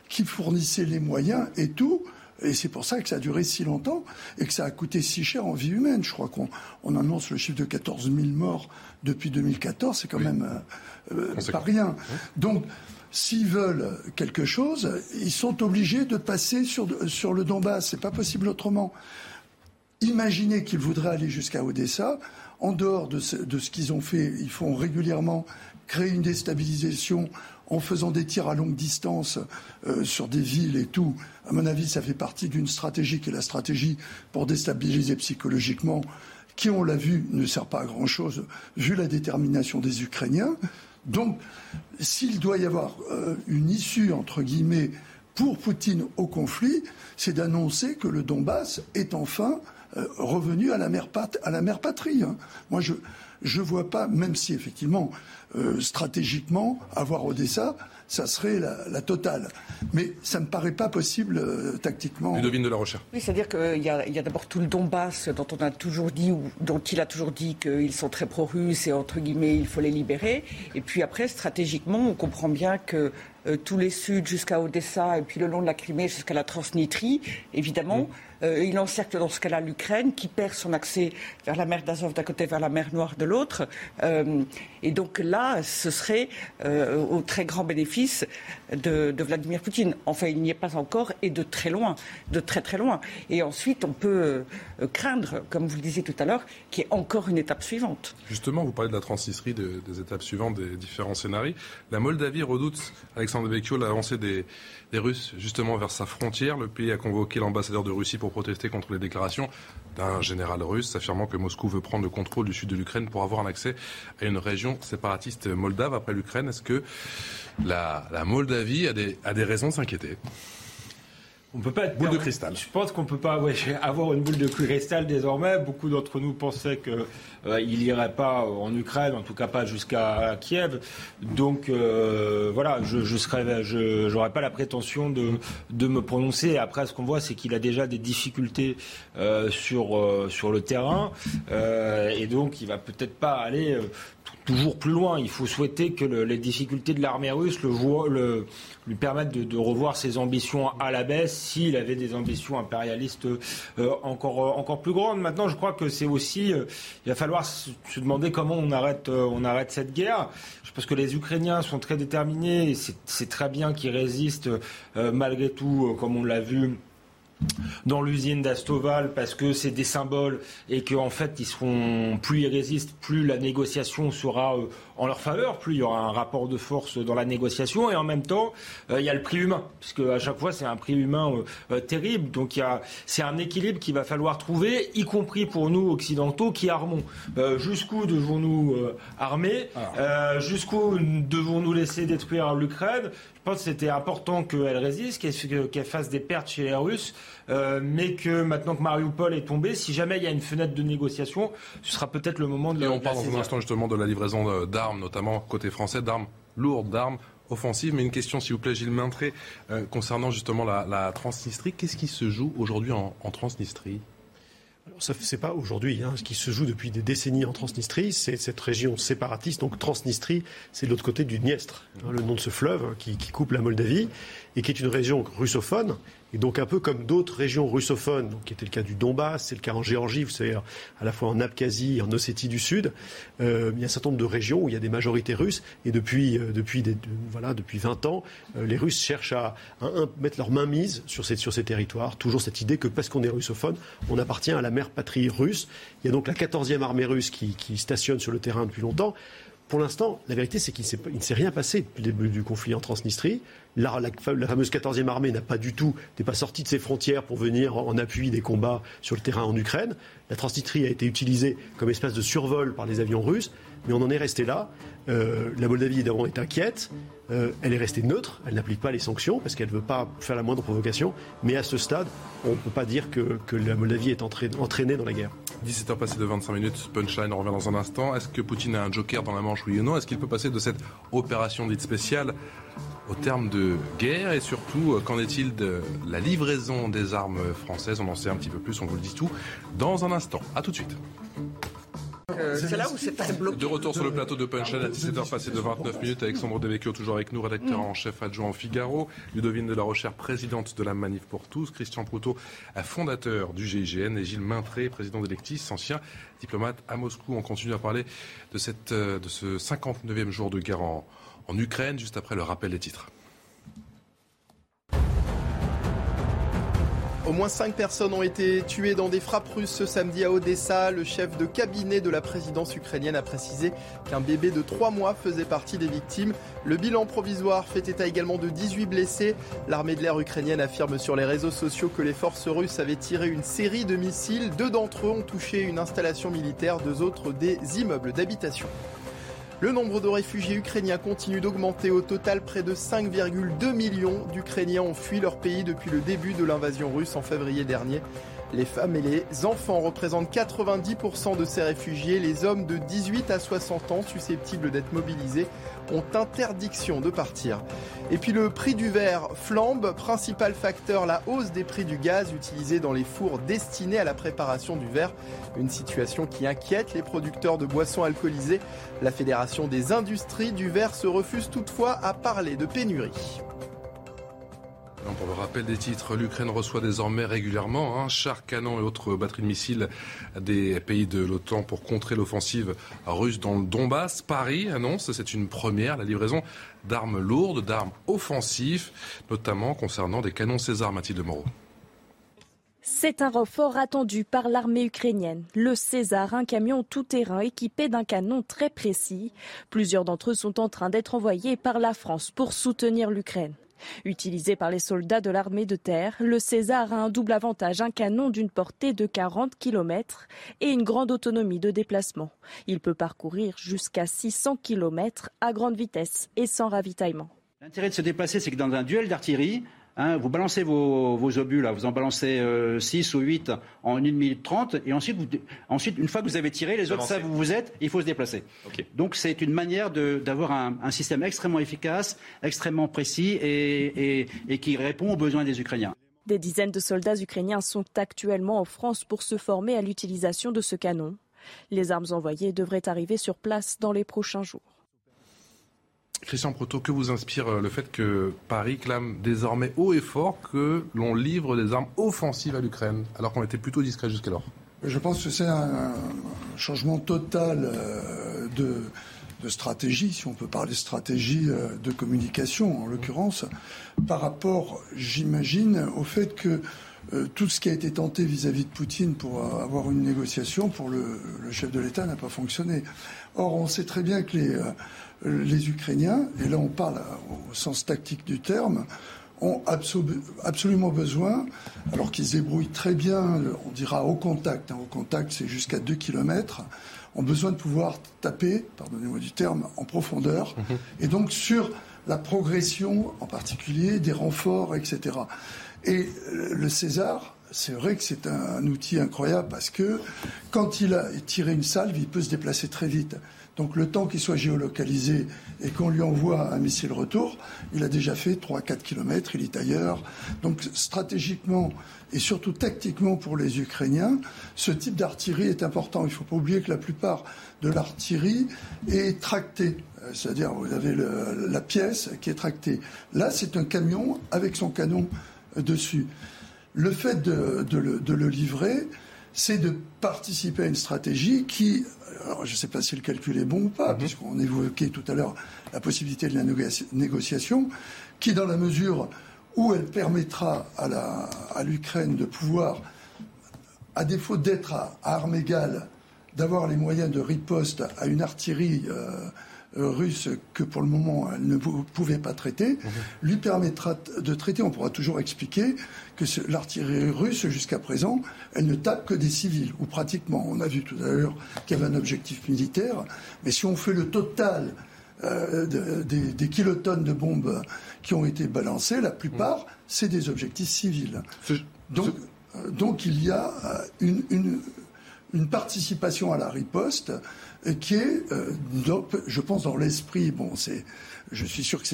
qui fournissaient les moyens et tout et c'est pour ça que ça a duré si longtemps et que ça a coûté si cher en vie humaine. Je crois qu'on on annonce le chiffre de 14 000 morts depuis 2014. C'est quand même euh pas rien. Donc, s'ils veulent quelque chose, ils sont obligés de passer sur, le Donbass. C'est pas possible autrement. Imaginez qu'ils voudraient aller jusqu'à Odessa. En dehors de ce, de ce qu'ils ont fait, ils font régulièrement créer une déstabilisation en faisant des tirs à longue distance euh, sur des villes et tout, à mon avis, ça fait partie d'une stratégie qui est la stratégie pour déstabiliser psychologiquement, qui, on l'a vu, ne sert pas à grand-chose, vu la détermination des Ukrainiens. Donc, s'il doit y avoir euh, une issue, entre guillemets, pour Poutine au conflit, c'est d'annoncer que le Donbass est enfin euh, revenu à la mère, patrie. Hein. Moi, je ne vois pas, même si effectivement euh, stratégiquement, avoir Odessa, ça serait la, totale. Mais ça ne me paraît pas possible euh, tactiquement. Ludovine de la Recherche. Oui, c'est-à-dire qu'il y a, a d'abord tout le Donbass dont on a toujours dit, ou dont il a toujours dit qu'ils sont très pro-russes et entre guillemets il faut les libérer. Et puis après, stratégiquement, on comprend bien que euh, tous les suds jusqu'à Odessa et puis le long de la Crimée jusqu'à la Transnistrie, évidemment. Mmh. Euh, il encercle dans ce cas-là l'Ukraine, qui perd son accès vers la mer d'Azov d'un côté, vers la mer Noire de l'autre. Euh, et donc là, ce serait euh, au très grand bénéfice de, Vladimir Poutine. Enfin, il n'y est pas encore et de très loin, de très très loin. Et ensuite, on peut craindre, comme vous le disiez tout à l'heure, qu'il y ait encore une étape suivante. Justement, vous parlez de la Transnistrie, des étapes suivantes, des différents scénarios. La Moldavie redoute, Alexandre Vecchio, l'avancée des, Russes justement vers sa frontière. Le pays a convoqué l'ambassadeur de Russie pour protester contre les déclarations d'un général russe affirmant que Moscou veut prendre le contrôle du sud de l'Ukraine pour avoir un accès à une région séparatiste moldave après l'Ukraine. Est-ce que la, Moldavie a des, a des raisons de s'inquiéter? On peut pas être boule de cristal. Je pense qu'on peut pas avoir une boule de cristal désormais. Beaucoup d'entre nous pensaient qu'il euh, n'irait pas en Ukraine, en tout cas pas jusqu'à Kiev. Donc euh, voilà, je je serais, je j'aurais pas la prétention de de me prononcer. Après, ce qu'on voit, c'est qu'il a déjà des difficultés euh, sur sur le terrain et donc il va peut-être pas aller toujours plus loin. Il faut souhaiter que les difficultés de l'armée russe le, lui permettent de, revoir ses ambitions à la baisse s'il avait des ambitions impérialistes euh, encore, euh, encore plus grandes. Maintenant, je crois que c'est aussi, euh, il va falloir se, demander comment on arrête, on arrête cette guerre. Je pense que les Ukrainiens sont très déterminés. C'est très bien qu'ils résistent malgré tout, comme on l'a vu dans l'usine d'Astoval parce que c'est des symboles et qu'en fait ils seront plus ils résistent, plus la négociation sera euh, en leur faveur, plus il y aura un rapport de force dans la négociation et en même temps euh, il y a le prix humain puisque à chaque fois c'est un prix humain euh, terrible. Donc il c'est un équilibre qu'il va falloir trouver y compris pour nous occidentaux qui armons. Jusqu'où devons-nous armer? Jusqu'où devons-nous laisser détruire l'Ukraine? Pense que c'était important qu'elle résiste, qu'elle fasse des pertes chez les Russes, euh, mais que maintenant que Mariupol est tombé, si jamais il y a une fenêtre de négociation, ce sera peut-être le moment de. Et on parle dans un instant justement de la livraison d'armes, notamment côté français, d'armes lourdes, d'armes offensives. Mais une question, s'il vous plaît, Gilles Maintré, euh, concernant justement la, Transnistrie. Qu'est-ce qui se joue aujourd'hui en Transnistrie? Ce n'est pas aujourd'hui. Hein. Ce qui se joue depuis des décennies en Transnistrie, c'est cette région séparatiste. Donc Transnistrie, c'est de l'autre côté du Dniestre, hein, le nom de ce fleuve hein, qui, coupe la Moldavie, et qui est une région russophone, et donc un peu comme d'autres régions russophones, qui était le cas du Donbass, c'est le cas en Géorgie, vous savez, à la fois en Abkhazie et en Ossétie du Sud, euh, il y a un certain nombre de régions où il y a des majorités russes, et depuis, euh, depuis, voilà, depuis 20 ans, euh, les Russes cherchent à, mettre leur main mise sur ces, sur ces territoires, toujours cette idée que parce qu'on est russophone, on appartient à la mère patrie russe. Il y a donc la 14e armée russe qui, qui stationne sur le terrain depuis longtemps. Pour l'instant, la vérité, c'est qu'il ne s'est rien passé depuis le début du conflit en Transnistrie. La, fameuse 14e armée n'a pas du tout, n'est pas sortie de ses frontières pour venir en, appui des combats sur le terrain en Ukraine. La Transnistrie a été utilisée comme espace de survol par les avions russes, mais on en est resté là. Euh, la Moldavie, évidemment, est inquiète. Euh, elle est restée neutre, elle n'applique pas les sanctions parce qu'elle ne veut pas faire la moindre provocation. Mais à ce stade, on ne peut pas dire que, la Moldavie est entraînée dans la guerre. 17h passé de 25 minutes, punchline, on revient dans un instant. Est-ce que Poutine a un joker dans la manche, oui ou non? Est-ce qu'il peut passer de cette opération dite spéciale au terme de guerre? Et surtout, euh, qu'en est-il de la livraison des armes françaises? On en sait un petit peu plus, on vous le dit tout dans un instant. A tout de suite. Euh, c'est là où c'est. De retour sur le plateau de Punchline à 17h passé de 29 minutes. Alexandre Devecchio toujours avec nous, rédacteur en chef adjoint au Figaro. Ludovine de la Rochère, présidente de la Manif pour tous. Christian Proutot, fondateur du GIGN. Et Gilles Maintré, président d'Electis, ancien diplomate à Moscou. On continue à parler de, cette, euh, de ce 59e jour de guerre en Ukraine, juste après le rappel des titres. Au moins cinq personnes ont été tuées dans des frappes russes ce samedi à Odessa. Le chef de cabinet de la présidence ukrainienne a précisé qu'un bébé de trois mois faisait partie des victimes. Le bilan provisoire fait état également de 18 blessés. L'armée de l'air ukrainienne affirme sur les réseaux sociaux que les forces russes avaient tiré une série de missiles. Deux d'entre eux ont touché une installation militaire, deux autres des immeubles d'habitation. Le nombre de réfugiés ukrainiens continue d'augmenter. Au total, près de 5,2 millions d'Ukrainiens ont fui leur pays depuis le début de l'invasion russe en février dernier. Les femmes et les enfants représentent 90% de ces réfugiés. Les hommes de 18 à 60 ans susceptibles d'être mobilisés ont interdiction de partir. Et puis le prix du verre flambe, principal facteur la hausse des prix du gaz utilisé dans les fours destinés à la préparation du verre. Une situation qui inquiète les producteurs de boissons alcoolisées. La Fédération des industries du verre se refuse toutefois à parler de pénurie. Pour le rappel des titres, l'Ukraine reçoit désormais régulièrement un chars, canons et autres batteries de missiles des pays de l'OTAN pour contrer l'offensive russe dans le Donbass. Paris annonce, c'est une première, la livraison d'armes lourdes, d'armes offensives, notamment concernant des canons César, Mathilde Moreau. C'est un renfort attendu par l'armée ukrainienne. Le César, un camion tout-terrain équipé d'un canon très précis. Plusieurs d'entre eux sont en train d'être envoyés par la France pour soutenir l'Ukraine. Utilisé par les soldats de l'armée de terre, le César a un double avantage, un canon d'une portée de 40 km et une grande autonomie de déplacement. Il peut parcourir jusqu'à 600 km à grande vitesse et sans ravitaillement. L'intérêt de se déplacer, c'est que dans un duel d'artillerie, Hein, vous balancez vos, obus, là, vous en balancez 6 euh, ou 8 en 1 minute 30, et ensuite, ensuite, une fois que vous avez tiré, les autres savent où vous êtes, il faut se déplacer. Donc c'est une manière d'avoir un, système extrêmement efficace, extrêmement précis et, et qui répond aux besoins des Ukrainiens. Des dizaines de soldats ukrainiens sont actuellement en France pour se former à l'utilisation de ce canon. Les armes envoyées devraient arriver sur place dans les prochains jours. Christian Proto, que vous inspire euh, le fait que Paris clame désormais haut et fort que l'on livre des armes offensives à l'Ukraine, alors qu'on était plutôt discret jusqu'alors? Je pense que c'est un changement total euh, de, stratégie, si on peut parler stratégie euh, de communication en l'occurrence, par rapport, j'imagine, au fait que tout ce qui a été tenté vis-à-vis de Poutine pour avoir une négociation pour le, le chef de l'État n'a pas fonctionné. Or, on sait très bien que les les Ukrainiens, et là on parle au sens tactique du terme, ont absolument besoin, alors qu'ils se débrouillent très bien, on dira au contact, hein, au contact c'est jusqu'à 2 km, ont besoin de pouvoir taper, pardonnez-moi du terme, en profondeur, mhm. et donc sur la progression en particulier des renforts, etc. Et le César, c'est vrai que c'est un, outil incroyable parce que quand il a tiré une salve, il peut se déplacer très vite. Donc le temps qu'il soit géolocalisé et qu'on lui envoie un missile retour, il a déjà fait 3-4 kilomètres, il est ailleurs. Donc stratégiquement et surtout tactiquement pour les Ukrainiens, ce type d'artillerie est important. Il ne faut pas oublier que la plupart de l'artillerie est tractée. Euh, c'est-à-dire, vous avez la pièce qui est tractée. Là, c'est un camion avec son canon euh, dessus. Le fait de le livrer, c'est de participer à une stratégie qui, alors je ne sais pas si le calcul est bon ou pas, mhm. puisqu'on évoquait tout à l'heure la possibilité de la négociation, qui dans la mesure où elle permettra à l'Ukraine de pouvoir, à défaut d'être à, armes égales, d'avoir les moyens de riposte à une artillerie euh, russe que pour le moment elle ne pouvait pas traiter, mhm. lui permettra de traiter. On pourra toujours expliquer que l'artillerie russe, jusqu'à présent, elle ne tape que des civils, ou pratiquement. On a vu tout à l'heure qu'il y avait un objectif militaire, mais si on fait le total euh, des, kilotonnes de bombes qui ont été balancées, la plupart, mhm. c'est des objectifs civils. Donc, euh, donc il y a une, une, une participation à la riposte qui est, euh, je pense, dans l'esprit, bon, c'est, je suis sûr que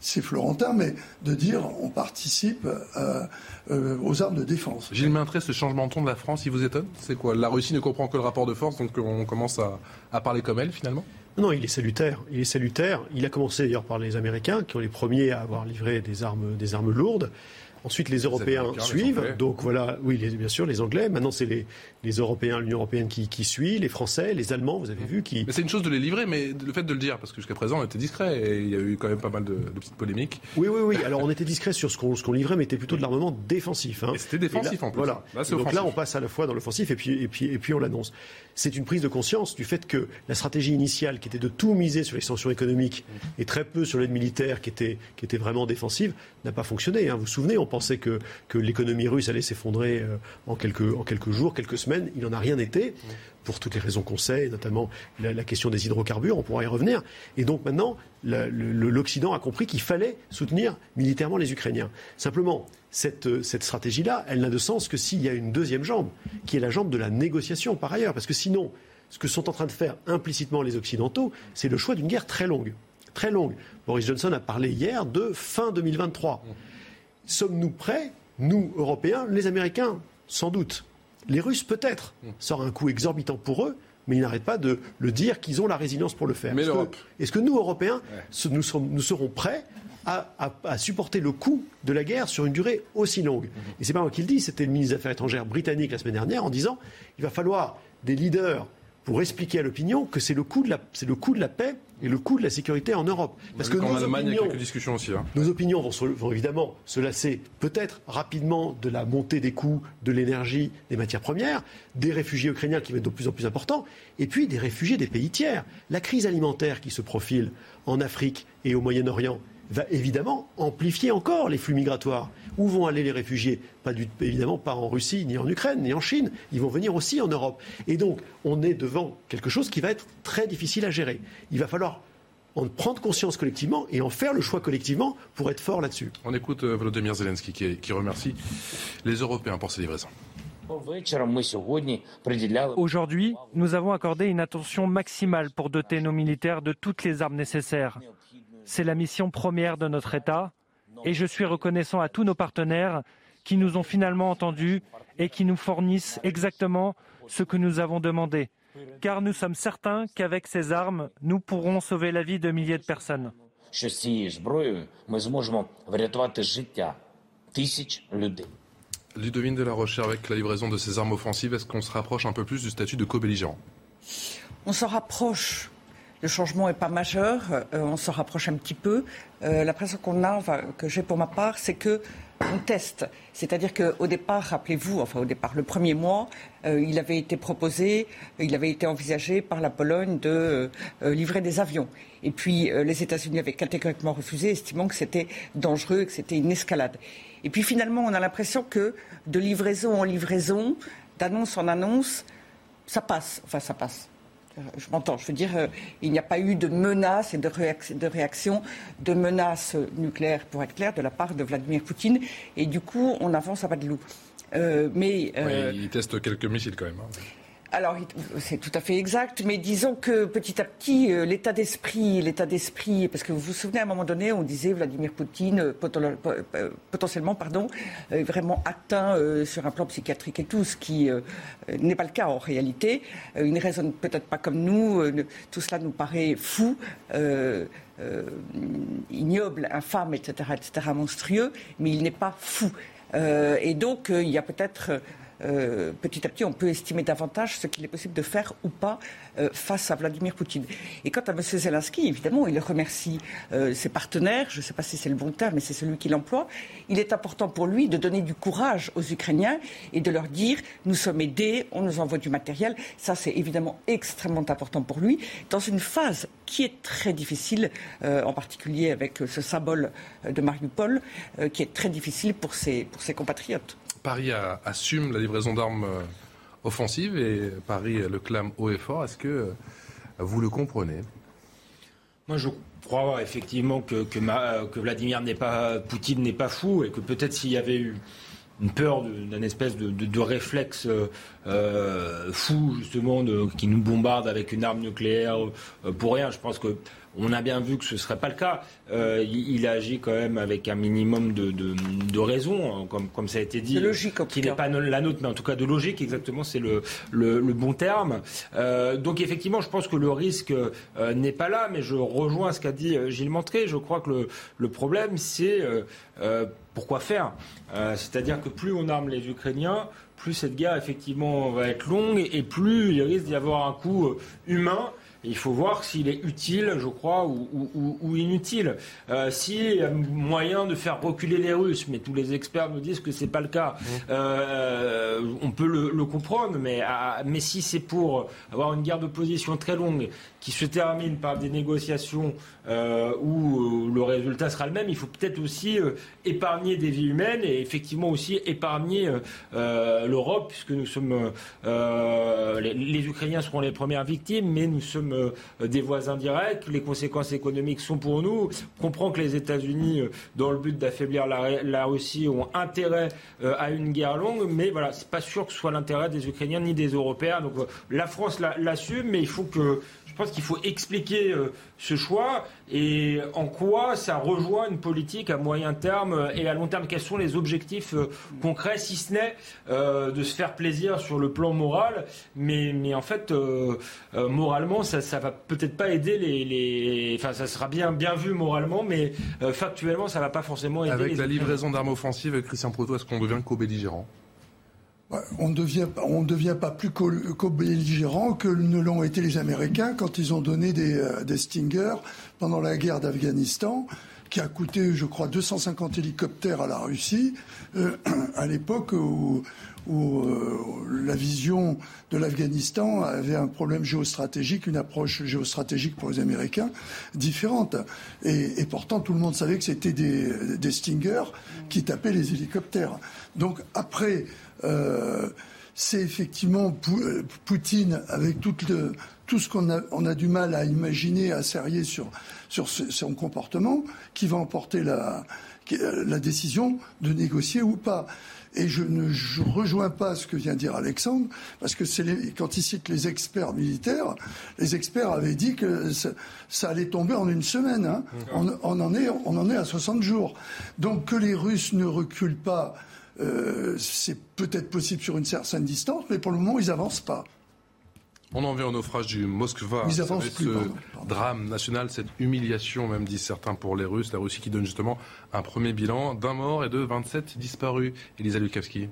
c'est Florentin, mais de dire on participe euh, euh, aux armes de défense. Gilles Maintré, ce changement de ton de la France, il vous étonne? C'est quoi? La Russie ne comprend que le rapport de force, donc on commence à, à parler comme elle, finalement? Non, il est salutaire. Il est salutaire. Il a commencé d'ailleurs par les Américains, qui ont les premiers à avoir livré des armes, des armes lourdes. Ensuite, les Européens suivent. Donc voilà, oui, bien sûr, les Anglais. Maintenant, c'est les, les Européens, l'Union européenne qui, qui, suit, les Français, les Allemands, vous avez vu, qui. c'est une chose de les livrer, mais le fait de le dire, parce que jusqu'à présent, on était discret et il y a eu quand même pas mal de, petites polémiques. Oui, oui, oui. Alors, on était discret sur ce qu'on livrait, mais c'était plutôt de l'armement défensif. Hein. C'était défensif en plus. Voilà. Donc là, on passe à la fois dans l'offensif et puis, et puis, et puis on l'annonce. C'est une prise de conscience du fait que la stratégie initiale, qui était de tout miser sur l'extension économique et très peu sur l'aide militaire, qui était, qui était vraiment défensive, n'a pas fonctionné. Hein. Vous vous souvenez, on pensait que, l'économie russe allait s'effondrer euh, en quelques, en quelques jours, quelques semaines. Il n'en a rien été pour toutes les raisons qu'on sait, notamment la, question des hydrocarbures, on pourra y revenir. Et donc maintenant, l'Occident a compris qu'il fallait soutenir militairement les Ukrainiens. Simplement, cette, cette stratégie-là, elle n'a de sens que s'il y a une deuxième jambe, qui est la jambe de la négociation par ailleurs. Parce que sinon, ce que sont en train de faire implicitement les Occidentaux, c'est le choix d'une guerre très longue. Très longue. Boris Johnson a parlé hier de fin 2023. Sommes-nous prêts, nous, Européens, les Américains, sans doute les Russes, peut-être, ça aura un coût exorbitant pour eux, mais ils n'arrêtent pas de le dire qu'ils ont la résilience pour le faire. Mais Est-ce que, nous, Européens, nous, serons, prêts à, supporter le coût de la guerre sur une durée aussi longue Et Et c'est pas moi qui le dis, c'était le ministre des Affaires étrangères britannique la semaine dernière en disant il va falloir des leaders pour expliquer à l'opinion que c'est le coût de la, c'est le coût de la paix et le coût de la sécurité en Europe. Parce que nos opinions, discussions aussi, hein. nos opinions vont, évidemment se lasser peut-être rapidement de la montée des coûts de l'énergie, des matières premières, des réfugiés ukrainiens qui vont être de plus en plus importants, et puis des réfugiés des pays tiers. La crise alimentaire qui se profile en Afrique et au Moyen-Orient va évidemment amplifier encore les flux migratoires. Où vont aller les réfugiés? Pas Évidemment pas en Russie, ni en Ukraine, ni en Chine. Ils vont venir aussi en Europe. Et donc, on est devant quelque chose qui va être très difficile à gérer. Il va falloir en prendre conscience collectivement et en faire le choix collectivement pour être fort là-dessus. On écoute euh, Volodymyr Zelensky qui, remercie les Européens pour ces livraisons. Aujourd'hui, nous avons accordé une attention maximale pour doter nos militaires de toutes les armes nécessaires. C'est la mission première de notre État et je suis reconnaissant à tous nos partenaires qui nous ont finalement entendus et qui nous fournissent exactement ce que nous avons demandé, car nous sommes certains qu'avec ces armes, nous pourrons sauver la vie de milliers de personnes. Ludovine de la Rochère, avec la livraison de ces armes offensives, est-ce qu'on se rapproche un peu plus du statut de co-belligérant? On s'en rapproche. Le changement n'est pas majeur, euh, on s'en rapproche un petit peu. Euh, l'impression qu'on a, que j'ai pour ma part, c'est que on teste. C'est-à-dire qu'au départ, rappelez-vous, enfin au départ, le premier mois, euh, il avait été proposé, il avait été envisagé par la Pologne de livrer des avions. Et puis les États-Unis avaient catégoriquement refusé, estimant que c'était dangereux, que c'était une escalade. Et puis finalement, on a l'impression que de livraison en livraison, d'annonce en annonce, ça passe. Enfin, ça passe. Euh, je m'entends. Je veux dire, euh, il n'y a pas eu de menaces et de, réaction, de menaces nucléaires, pour être clair, de la part de Vladimir Poutine. Et du coup, on avance à pas de loup. Euh, mais, il teste quelques missiles quand même. Hein. Alors, c'est tout à fait exact, mais disons que petit à petit, euh, l'état d'esprit, l'état d'esprit, parce que vous vous souvenez, à un moment donné, on disait Vladimir Poutine, euh, euh, potentiellement, pardon, vraiment atteint sur un plan psychiatrique et tout, ce qui n'est pas le cas en réalité. il ne raisonne peut-être pas comme nous, tout cela nous paraît fou. ignoble, infâme, etc., etc., monstrueux, mais il n'est pas fou. et donc, il y a peut-être euh, petit à petit, on peut estimer davantage ce qu'il est possible de faire ou pas euh, face à Vladimir Poutine. Et quant à M. Zelensky, évidemment, il remercie euh, ses partenaires. Je ne sais pas si c'est le bon terme, mais c'est celui qu'il emploie. Il est important pour lui de donner du courage aux Ukrainiens et de leur dire nous sommes aidés, on nous envoie du matériel. Ça, c'est évidemment extrêmement important pour lui dans une phase qui est très difficile, en particulier avec ce symbole de Mariupol, qui est très difficile pour ses compatriotes. Paris assume la livraison d'armes euh, offensives et Paris le clame haut et fort. Est-ce que euh, vous le comprenez? Moi, je crois effectivement que, Vladimir n'est pas, Poutine n'est pas fou et que peut-être s'il y avait eu une peur d'un espèce de, réflexe euh, fou justement qui nous bombarde avec une arme nucléaire pour rien. Je pense que on a bien vu que ce ne serait pas le cas. Euh, il, agit quand même avec un minimum de, de, raison, hein, comme, comme ça a été dit. logique, Qui n'est pas la nôtre, mais en tout cas de logique, exactement, c'est le, le, bon terme. Euh, donc effectivement, je pense que le risque euh, n'est pas là, mais je rejoins ce qu'a dit Gilles Montré. Je crois que le, le problème, c'est pourquoi faire? C'est-à-dire que plus on arme les Ukrainiens, plus cette guerre effectivement va être longue et, et plus il risque d'y avoir un coût humain il faut voir s'il est utile, je crois, ou, inutile. Euh, s'il y a moyen de faire reculer les Russes, mais tous les experts nous disent que c'est pas le cas, mmh. euh, on peut le, comprendre, mais, ah, mais si c'est pour avoir une guerre de position très longue qui se termine par des négociations euh, où le résultat sera le même, il faut peut-être aussi épargner des vies humaines et effectivement aussi épargner l'Europe, puisque nous sommes les Ukrainiens seront les premières victimes, mais nous sommes euh, des voisins directs. Les conséquences économiques sont pour nous. On comprend que les États-Unis, euh, dans le but d'affaiblir la, Russie, ont intérêt euh, à une guerre longue, mais voilà, c'est pas sûr que ce soit l'intérêt des Ukrainiens ni des Européens. Donc la France l'assume, mais il faut que je pense qu'il faut expliquer euh, ce choix et en quoi ça rejoint une politique à moyen terme et à long terme. Quels sont les objectifs euh, concrets, si ce n'est euh, de se faire plaisir sur le plan moral, mais, mais en fait, moralement, ça ne va peut-être pas aider les, Enfin, ça sera bien, bien vu moralement, mais factuellement, ça ne va pas forcément aider. Avec la livraison d'armes offensives, Christian Proto, est-ce qu'on devient co-belligérant? On ne devient, pas plus co-belligérant que ne l'ont été les Américains quand ils ont donné des, euh, Stingers pendant la guerre d'Afghanistan, qui a coûté, je crois, 250 hélicoptères à la Russie, euh, à l'époque où, euh, la vision de l'Afghanistan avait un problème géostratégique, une approche géostratégique pour les Américains différente. Et, et pourtant, tout le monde savait que c'était des, des Stingers qui tapaient les hélicoptères. Donc après euh, c'est effectivement euh, Poutine avec tout, tout ce qu'on a, on a du mal à imaginer, à serrer sur, sur son comportement, qui va emporter la, la décision de négocier ou pas. Et je ne rejoins pas ce que vient dire Alexandre, parce que c'est quand il cite les experts militaires, les experts avaient dit que ça, allait tomber en une semaine. Hein. On, on, en est, on en est à 60 jours. Donc que les Russes ne reculent pas euh, c'est peut-être possible sur une certaine distance, mais pour le moment, ils n'avancent pas. On en vient au naufrage du Moskva. Ils avancent plus, ce pardon, drame national, cette humiliation, même disent certains, pour les Russes. La Russie qui donne justement un premier bilan d'un mort et de 27 disparus. Elisa Lukavski.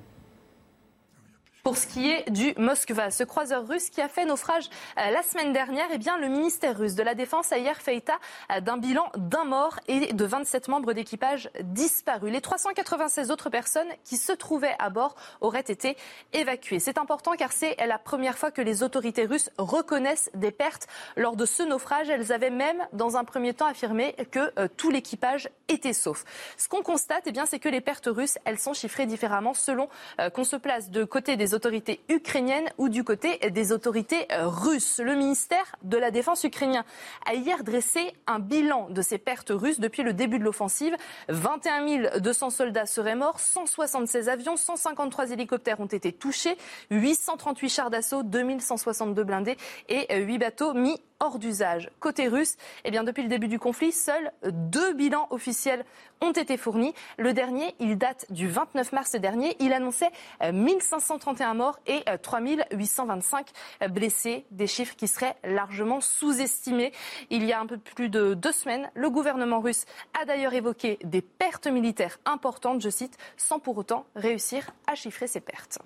Pour ce qui est du Moskva, ce croiseur russe qui a fait naufrage euh, la semaine dernière, eh bien, le ministère russe de la Défense a hier fait état euh, d'un bilan d'un mort et de 27 membres d'équipage disparus. Les 396 autres personnes qui se trouvaient à bord auraient été évacuées. C'est important car c'est la première fois que les autorités russes reconnaissent des pertes lors de ce naufrage. Elles avaient même, dans un premier temps, affirmé que euh, tout l'équipage était sauf. Ce qu'on constate, eh bien, c'est que les pertes russes, elles sont chiffrées différemment selon qu'on se place de côté des autorités ukrainiennes ou du côté des autorités euh, russes. Le ministère de la Défense ukrainien a hier dressé un bilan de ces pertes russes depuis le début de l'offensive. 21 200 soldats seraient morts, 176 avions, 153 hélicoptères ont été touchés, 838 chars d'assaut, 2162 blindés et 8 bateaux mis hors d'usage. Côté russe, eh depuis le début du conflit, seuls deux bilans officiels ont été fournis. Le dernier, il date du 29 mars dernier. Il annonçait euh, 1531 morts et euh, 3825 blessés, des chiffres qui seraient largement sous-estimés. Il y a un peu plus de deux semaines, le gouvernement russe a d'ailleurs évoqué des pertes militaires importantes, je cite, sans pour autant réussir à chiffrer ces pertes.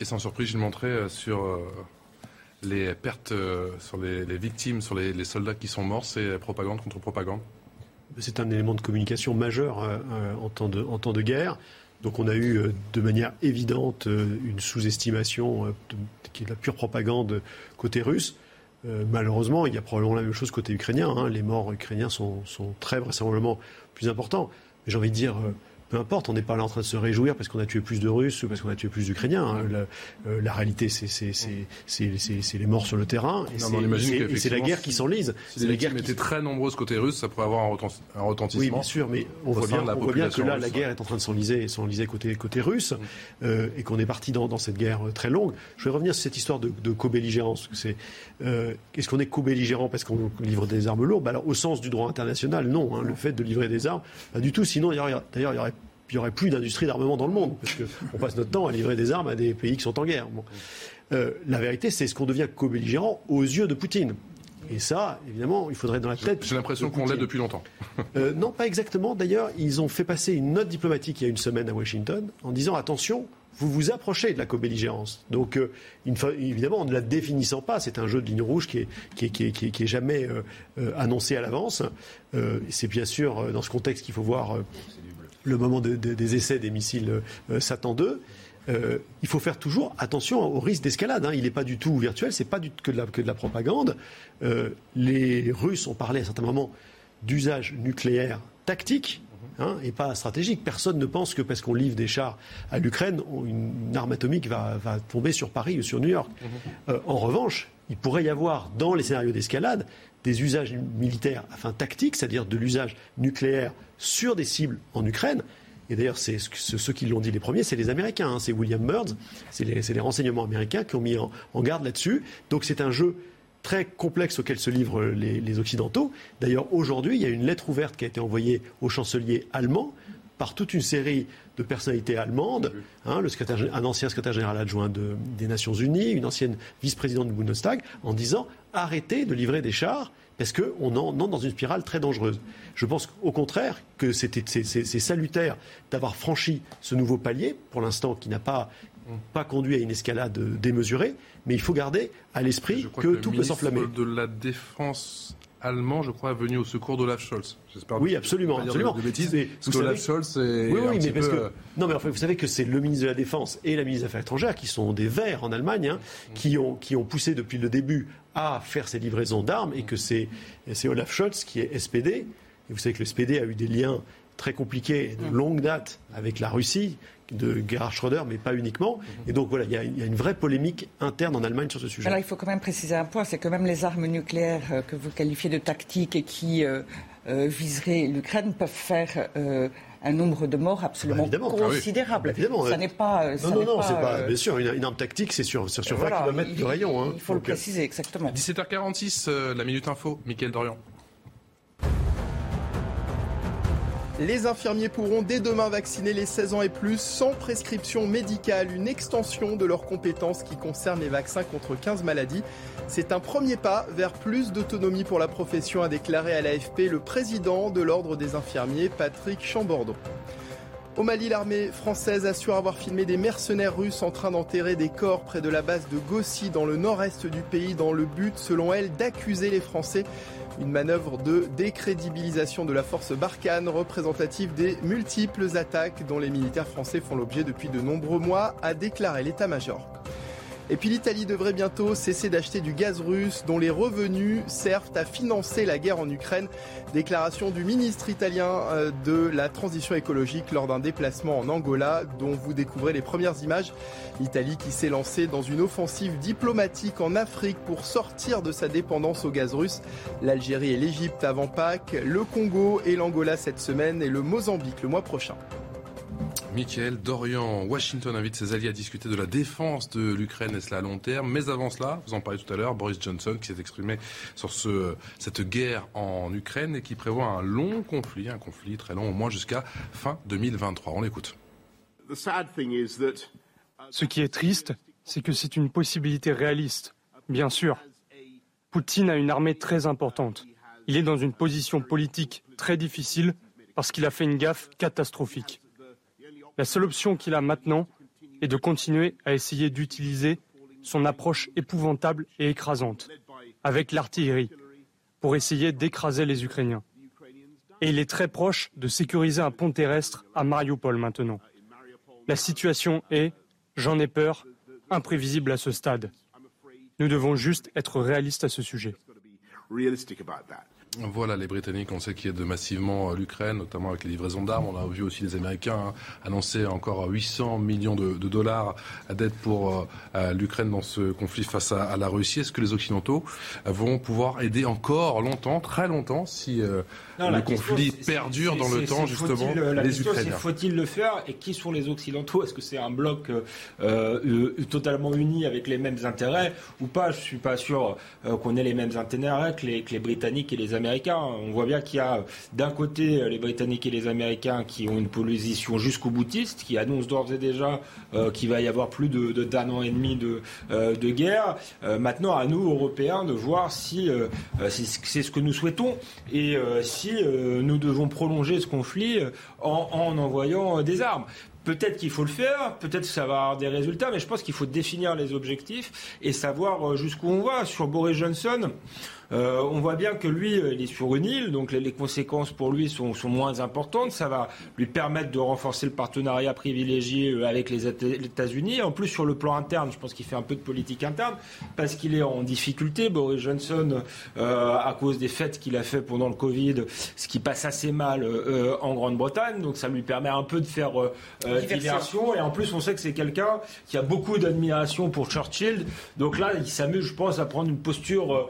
Et sans surprise, Gilles Montré, euh, sur euh, les pertes, euh, sur les, victimes, sur les, soldats qui sont morts, c'est propagande contre propagande? C'est un élément de communication majeur euh, euh, en, temps de, guerre. Donc on a eu de manière évidente une sous-estimation de- la pure propagande côté russe. Malheureusement, il y a probablement la même chose côté ukrainien. hein. Les morts ukrainiens sont, très vraisemblablement plus importants. J'ai envie de dire, peu importe, on n'est pas là en train de se réjouir parce qu'on a tué plus de Russes ou parce qu'on a tué plus d'Ukrainiens. hein. La, euh, la réalité, c'est les morts sur le terrain et c'est- et la guerre qui s'enlise. Si les la guerre victimes qui étaient très nombreuses côté russe, ça pourrait avoir un, retent- un retentissement. oui, bien sûr, mais on voit bien, de la on voit bien que là, russe, la guerre est en train de s'enliser, s'enliser côté, côté russe, euh, et qu'on est parti dans, dans cette guerre euh, très longue. Je vais revenir sur cette histoire de, de co-belligérance. Euh, Est-ce qu'on est co-belligérant parce qu'on livre des armes lourdes? Bah alors, Au sens du droit international, non. hein, le fait de livrer des armes, pas du tout. Sinon, d'ailleurs, il y aurait il n'y aurait plus d'industrie d'armement dans le monde, parce qu'on passe notre temps à livrer des armes à des pays qui sont en guerre. Bon. Euh, la vérité, c'est ce qu'on devient co-belligérant aux yeux de Poutine. Et ça, évidemment, il faudrait dans la tête. J'ai l'impression qu'on Poutine. depuis longtemps. Euh, non, pas exactement. D'ailleurs, ils ont fait passer une note diplomatique il y a une semaine à Washington en disant attention, vous vous approchez de la co-belligérance. Donc, euh, évidemment, en ne la définissant pas, c'est un jeu de ligne rouge qui est, qui est, qui est, qui est- qui est jamais euh, annoncé à l'avance. C'est bien sûr dans ce contexte qu'il faut voir le moment de- de- des essais des missiles euh, Satan 2. Euh, il faut faire toujours attention au risque d'escalade. hein. Il n'est pas du tout virtuel, c'est pas du, que, de la, que de la propagande. Euh, les Russes ont parlé à certains moments d'usage nucléaire tactique. hein, et pas stratégique. Personne ne pense que parce qu'on livre des chars à l'Ukraine, une, arme atomique va, tomber sur Paris ou sur New York. Euh, en revanche, il pourrait y avoir dans les scénarios d'escalade des usages militaires à fin tactique, c'est-à-dire de l'usage nucléaire sur des cibles en Ukraine. Et d'ailleurs, c'est ceux qui l'ont dit les premiers, c'est les Américains. hein. C'est William Burns, c'est les, renseignements américains qui ont mis en, garde là-dessus. Donc c'est un jeu très complexe auquel se livrent les Occidentaux. D'ailleurs, aujourd'hui, il y a une lettre ouverte qui a été envoyée au chancelier allemand par toute une série de personnalités allemandes, hein, le secrétaire, gé- un ancien secrétaire général adjoint de- des Nations Unies, une ancienne vice-présidente du Bundestag, en disant arrêtez de livrer des chars parce qu'on en- entre dans une spirale très dangereuse. Je pense au contraire que c'était- c'est salutaire d'avoir franchi ce nouveau palier, pour l'instant qui n'a pas, pas conduit à une escalade démesurée, mais il faut garder à l'esprit que, que, tout peut s'enflammer. de la Défense allemand, je crois, est venu au secours d'Olaf Scholz. J'espère Oui, absolument, absolument. De, de bêtises, Mais parce vous savez- Scholz est Oui, oui, mais parce peu, que non, mais enfin, vous savez que c'est le ministre de la Défense et la ministre des Affaires étrangères qui sont des Verts en Allemagne, hein, qui ont qui ont poussé depuis le début à faire ces livraisons d'armes et que c'est c'est Olaf Scholz qui est SPD. Et vous savez que le SPD a eu des liens très compliqués de longue date avec la Russie de Gerhard Schröder, mais pas uniquement. Et donc voilà, il y, a, il y a une vraie polémique interne en Allemagne sur ce sujet. Alors il faut quand même préciser un point, c'est que même les armes nucléaires euh, que vous qualifiez de tactiques et qui euh, euh, viseraient l'Ukraine peuvent faire euh, un nombre de morts absolument évidemment. considérable. Ah oui. Évidemment, ça n'est pas. ça non, non, non, c'est pas. euh, Bien sûr, une, une arme tactique, c'est sur, c'est sur 20 voilà, km de rayon. hein. Il faut le Donc, préciser exactement. 17h46, euh, la Minute Info, Mickaël Dorian. Les infirmiers pourront dès demain vacciner les 16 ans et plus sans prescription médicale, une extension de leurs compétences qui concerne les vaccins contre 15 maladies. C'est un premier pas vers plus d'autonomie pour la profession, a déclaré à l'AFP le président de l'Ordre des infirmiers, Patrick Chambordon. Au Mali, l'armée française assure avoir filmé des mercenaires russes en train d'enterrer des corps près de la base de Gossi dans le nord-est du pays dans le but, selon elle, d'accuser les Français. Une manœuvre de décrédibilisation de la force Barkhane, représentative des multiples attaques dont les militaires français font l'objet depuis de nombreux mois, a déclaré l'état-major. Et puis l'Italie devrait bientôt cesser d'acheter du gaz russe dont les revenus servent à financer la guerre en Ukraine. Déclaration du ministre italien euh, de la transition écologique lors d'un déplacement en Angola dont vous découvrez les premières images. L'Italie qui s'est lancée dans une offensive diplomatique en Afrique pour sortir de sa dépendance au gaz russe. L'Algérie et l'Égypte avant Pâques, le Congo et l'Angola cette semaine et le Mozambique le mois prochain. Michael Dorian, Washington invite ses alliés à discuter de la défense de l'Ukraine et cela à long terme? Mais avant cela, vous en parlez tout à l'heure, Boris Johnson qui s'est exprimé sur ce, cette guerre en Ukraine et qui prévoit un long conflit, un conflit très long, au moins jusqu'à fin 2023. On l'écoute. Ce qui est triste, c'est que c'est une possibilité réaliste, bien sûr. Poutine a une armée très importante. Il est dans une position politique très difficile parce qu'il a fait une gaffe catastrophique. La seule option qu'il a maintenant est de continuer à essayer d'utiliser son approche épouvantable et écrasante avec l'artillerie pour essayer d'écraser les Ukrainiens. Et il est très proche de sécuriser un pont terrestre à Mariupol maintenant. La situation est, j'en ai peur, imprévisible à ce stade. Nous devons juste être réalistes à ce sujet. Voilà, les Britanniques, on sait qu'ils aident massivement euh, l'Ukraine, notamment avec les livraisons d'armes. On a vu aussi les Américains hein, annoncer encore 800 millions de, dollars d'aide pour euh, euh, l'Ukraine dans ce conflit face à, la Russie. Est-ce que les Occidentaux vont pouvoir aider encore longtemps, très longtemps, si le conflit perdure dans le temps, justement, la les Ukrainiens Faut-il le faire Et qui sont les Occidentaux? Est-ce que c'est un bloc euh, totalement uni avec les mêmes intérêts ou pas? Je suis pas sûr qu'on ait les mêmes intérêts que les, que les Britanniques et les Américains on voit bien qu'il y a d'un côté les Britanniques et les Américains qui ont une position jusqu'au boutiste, qui annoncent d'ores et déjà euh, qu'il va y avoir plus de, d'un an et demi de, euh, guerre. Euh, maintenant, à nous, Européens, de voir si c'est ce que nous souhaitons et si nous devons prolonger ce conflit en, en envoyant des armes. Peut-être qu'il faut le faire, peut-être que ça va avoir des résultats, mais je pense qu'il faut définir les objectifs et savoir jusqu'où on va. Sur Boris Johnson, euh, on voit bien que lui, euh, il est sur une île, donc les, conséquences pour lui sont, moins importantes. Ça va lui permettre de renforcer le partenariat privilégié euh, avec les États-Unis. En plus, sur le plan interne, je pense qu'il fait un peu de politique interne parce qu'il est en difficulté. Boris Johnson, à cause des fêtes qu'il a fait pendant le Covid, ce qui passe assez mal en Grande-Bretagne. Donc ça lui permet un peu de faire diversion. Et en plus, on sait que c'est quelqu'un qui a beaucoup d'admiration pour Churchill. Donc là, il s'amuse, je pense, à prendre une posture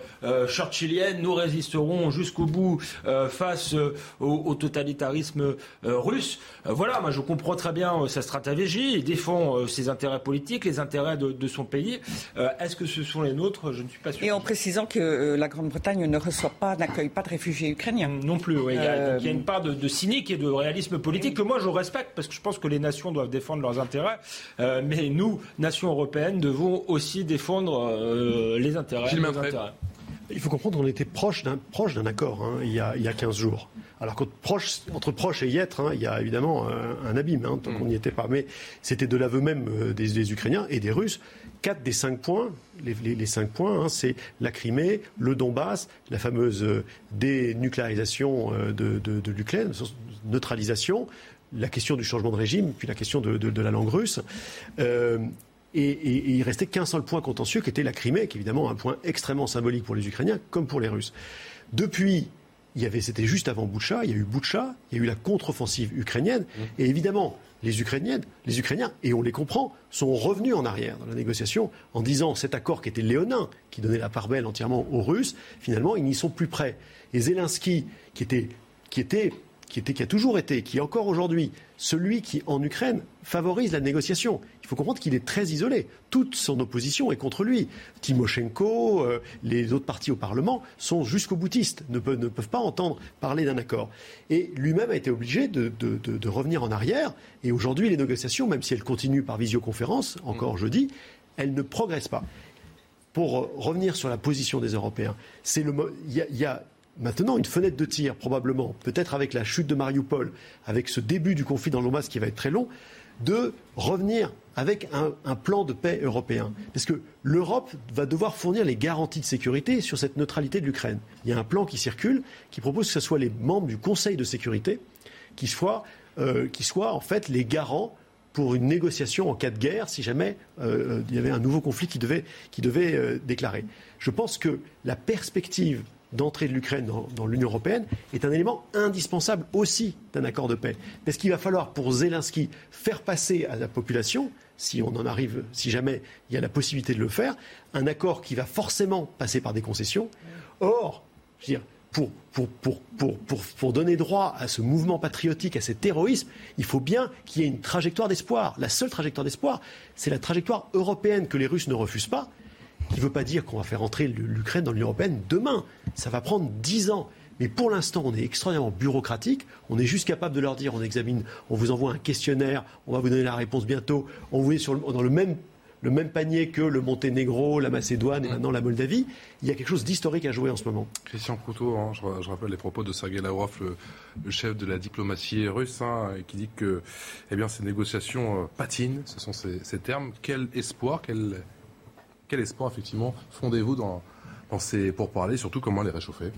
Churchill chilienne, nous résisterons jusqu'au bout euh, face euh, au, totalitarisme euh, russe. voilà, moi je comprends très bien sa stratégie, il défend ses intérêts politiques, les intérêts de, son pays. Est-ce que ce sont les nôtres? Je ne suis pas sûr. Et en précisant que la Grande-Bretagne ne reçoit pas, n'accueille pas de réfugiés ukrainiens. Non plus, il, y a, une part de, cynique et de réalisme politique que moi je respecte parce que je pense que les nations doivent défendre leurs intérêts, mais nous, nations européennes, devons aussi défendre les intérêts. Intérêts. Il faut comprendre qu'on était proche d'un proche d'un accord hein, il, y a, il y a 15 jours. Alors proche, entre proche et y être, hein, il y a évidemment un, abîme, hein, tant mm. qu'on n'y était pas. Mais c'était de l'aveu même euh, des, Ukrainiens et des Russes. Quatre des cinq points, les, les, cinq points, c'est la Crimée, le Donbass, la fameuse euh, dénucléarisation euh, de, de, de l'Ukraine, neutralisation, la question du changement de régime, puis la question de, de la langue russe. Et, il restait qu'un seul point contentieux qui était la Crimée, qui est évidemment un point extrêmement symbolique pour les Ukrainiens comme pour les Russes. Depuis, il y avait, c'était juste avant Boucha, il y a eu Boucha, il y a eu la contre-offensive ukrainienne, mmh. et évidemment, les Ukrainiennes, les Ukrainiens, et on les comprend, sont revenus en arrière dans la négociation en disant cet accord qui était léonin, qui donnait la part belle entièrement aux Russes, finalement, ils n'y sont plus prêts. Et Zelensky, qui était, qui était, qui était, qui a toujours été, qui est encore aujourd'hui celui qui, en Ukraine, favorise la négociation. Il faut comprendre qu'il est très isolé. Toute son opposition est contre lui. Timoshenko, euh, les autres partis au Parlement sont jusqu'au boutiste, ne peuvent, ne peuvent pas entendre parler d'un accord. Et lui-même a été obligé de, de, revenir en arrière. Et aujourd'hui, les négociations, même si elles continuent par visioconférence, encore mm. jeudi, elles ne progressent pas. Pour revenir sur la position des Européens, c'est le, il y a maintenant une fenêtre de tir, probablement, peut-être avec la chute de Mariupol, avec ce début du conflit dans l'Omas qui va être très long, de revenir avec un, plan de paix européen. Parce que l'Europe va devoir fournir les garanties de sécurité sur cette neutralité de l'Ukraine. Il y a un plan qui circule qui propose que ce soit les membres du Conseil de sécurité qui soient, euh, qui soient en fait les garants pour une négociation en cas de guerre si jamais euh, il y avait un nouveau conflit qui devait, qui devait euh, déclarer. Je pense que la perspective d'entrée de l'Ukraine dans, l'Union européenne est un élément indispensable aussi d'un accord de paix. Parce qu'il va falloir pour Zelensky faire passer à la population, si on en arrive, si jamais il y a la possibilité de le faire, un accord qui va forcément passer par des concessions. Or, pour, pour, donner droit à ce mouvement patriotique, à cet héroïsme, il faut bien qu'il y ait une trajectoire d'espoir. La seule trajectoire d'espoir, c'est la trajectoire européenne que les Russes ne refusent pas qui ne veut pas dire qu'on va faire entrer l'Ukraine dans l'Union européenne demain. Ça va prendre dix ans. Mais pour l'instant, on est extrêmement bureaucratique. On est juste capable de leur dire on examine, on vous envoie un questionnaire, on va vous donner la réponse bientôt. On vous met dans le même, panier que le Monténégro, la Macédoine et maintenant la Moldavie. Il y a quelque chose d'historique à jouer en ce moment. Christian Proutot, hein, je, rappelle les propos de Sergei Lavrov, le, chef de la diplomatie russe, hein, qui dit que eh ces négociations euh, patinent, ce sont ces, ces termes. Quel espoir, quel quel espoir, effectivement, fondez-vous dans, ces pourparlers, surtout comment les réchauffer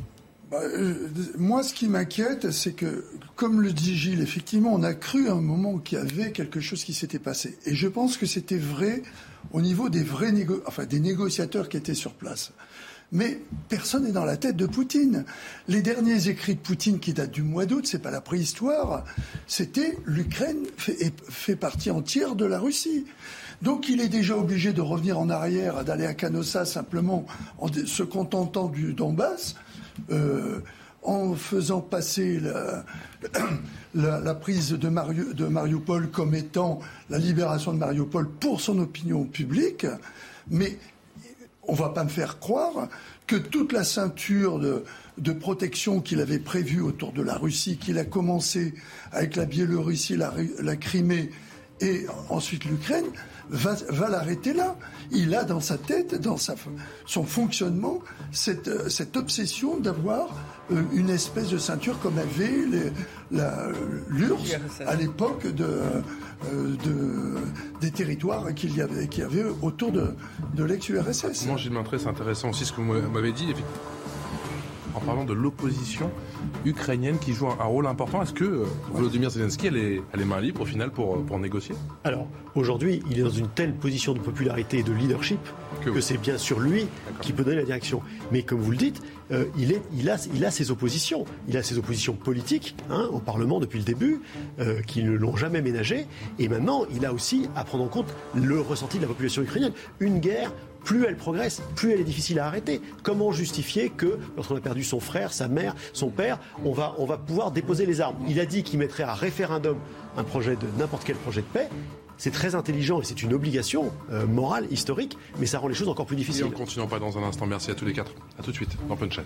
bah, euh, moi, ce qui m'inquiète, c'est que, comme le dit Gilles, effectivement, on a cru à un moment qu'il y avait quelque chose qui s'était passé. Et je pense que c'était vrai au niveau des vrais enfin, des négociateurs qui étaient sur place. Mais personne n'est dans la tête de Poutine. Les derniers écrits de Poutine qui datent du mois d'août, c'est pas la préhistoire, c'était l'Ukraine fait partie entière de la Russie. Donc il est déjà obligé de revenir en arrière, d'aller à Canossa simplement en se contentant du Donbass, euh, en faisant passer la, prise de, Mariupol comme étant la libération de Mariupol pour son opinion publique. Mais on ne va pas me faire croire que toute la ceinture de, protection qu'il avait prévue autour de la Russie, qu'il a commencé avec la Biélorussie, la Crimée et ensuite l'Ukraine, va, l'arrêter là. Il a dans sa tête, dans sa, son fonctionnement, cette, euh, cette obsession d'avoir euh, une espèce de ceinture comme avait l'URSS à l'époque de, euh, de, des territoires qu'il y avait, qu'il y avait autour de, de l'ex-URSS. Moi, j'ai montré, c'est intéressant aussi ce que vous m'avez dit en parlant de l'opposition ukrainienne qui joue un, rôle important. Est-ce que euh, Volodymyr Zelensky, elle est, elle est main libre au final pour, euh, pour négocier? Alors, aujourd'hui, il est dans une telle position de popularité et de leadership que, c'est bien sûr lui qui peut donner la direction. Mais comme vous le dites, euh, il, est, il, a, il a ses oppositions. Il a ses oppositions politiques hein, au Parlement depuis le début, qui ne l'ont jamais ménagé. Et maintenant, il a aussi à prendre en compte le ressenti de la population ukrainienne. Une guerre plus elle progresse, plus elle est difficile à arrêter. Comment justifier que, lorsqu'on a perdu son frère, sa mère, son père, on va, on va pouvoir déposer les armes? Il a dit qu'il mettrait à référendum un projet de n'importe quel projet de paix. C'est très intelligent et c'est une obligation euh, morale, historique, mais ça rend les choses encore plus difficiles. Et on continue pas dans un instant. Merci à tous les quatre. À tout de suite dans Punchline.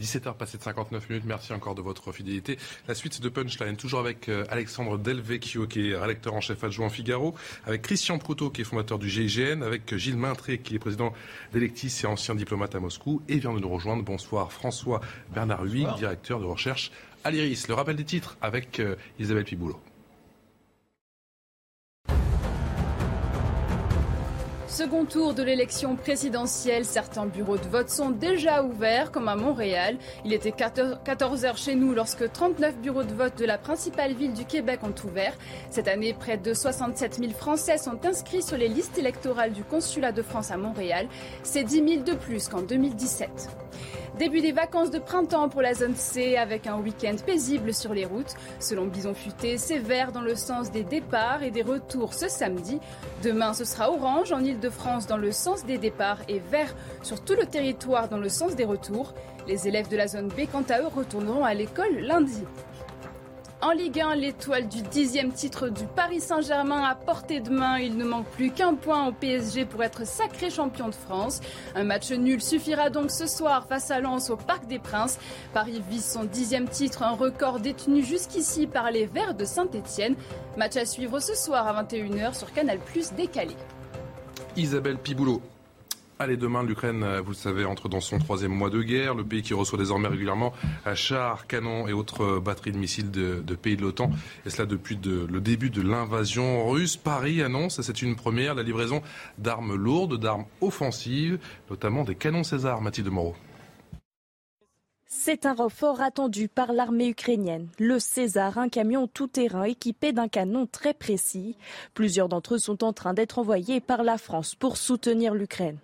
17h passé de 59 minutes. Merci encore de votre fidélité. La suite de Punchline, toujours avec euh, Alexandre Delvecchio, qui est rédacteur en chef adjoint Figaro, avec Christian Proutot, qui est fondateur du GIGN, avec Gilles Maintré, qui est président d'Electis et ancien diplomate à Moscou, et vient de nous rejoindre. Bonsoir François Bernard Huy, directeur de recherche à l'IRIS. Le rappel des titres avec euh, Isabelle Piboulot. Second tour de l'élection présidentielle, certains bureaux de vote sont déjà ouverts, comme à Montréal. Il était 14 heures chez nous lorsque 39 bureaux de vote de la principale ville du Québec ont ouvert. Cette année, près de 67 000 Français sont inscrits sur les listes électorales du Consulat de France à Montréal. C'est 10 000 de plus qu'en 2017. Début des vacances de printemps pour la zone C avec un week-end paisible sur les routes. Selon Bison Futé, c'est vert dans le sens des départs et des retours ce samedi. Demain, ce sera orange en Ile-de-France dans le sens des départs et vert sur tout le territoire dans le sens des retours. Les élèves de la zone B, quant à eux, retourneront à l'école lundi. En Ligue 1, l'étoile du dixième titre du Paris Saint-Germain à portée de main. Il ne manque plus qu'un point au PSG pour être sacré champion de France. Un match nul suffira donc ce soir face à Lens au Parc des Princes. Paris vise son dixième titre, un record détenu jusqu'ici par les Verts de Saint-Etienne. Match à suivre ce soir à 21h sur Canal Plus décalé. Isabelle Piboulot. Allez, demain, l'Ukraine, euh, vous le savez, entre dans son troisième mois de guerre. Le pays qui reçoit désormais régulièrement chars, canons et autres euh, batteries de missiles de, pays de l'OTAN. Et cela depuis le début de l'invasion russe. Paris annonce, et c'est une première, la livraison d'armes lourdes, d'armes offensives, notamment des canons César. Mathilde Moreau. C'est un renfort attendu par l'armée ukrainienne. Le César, un camion tout-terrain équipé d'un canon très précis. Plusieurs d'entre eux sont en train d'être envoyés par la France pour soutenir l'Ukraine.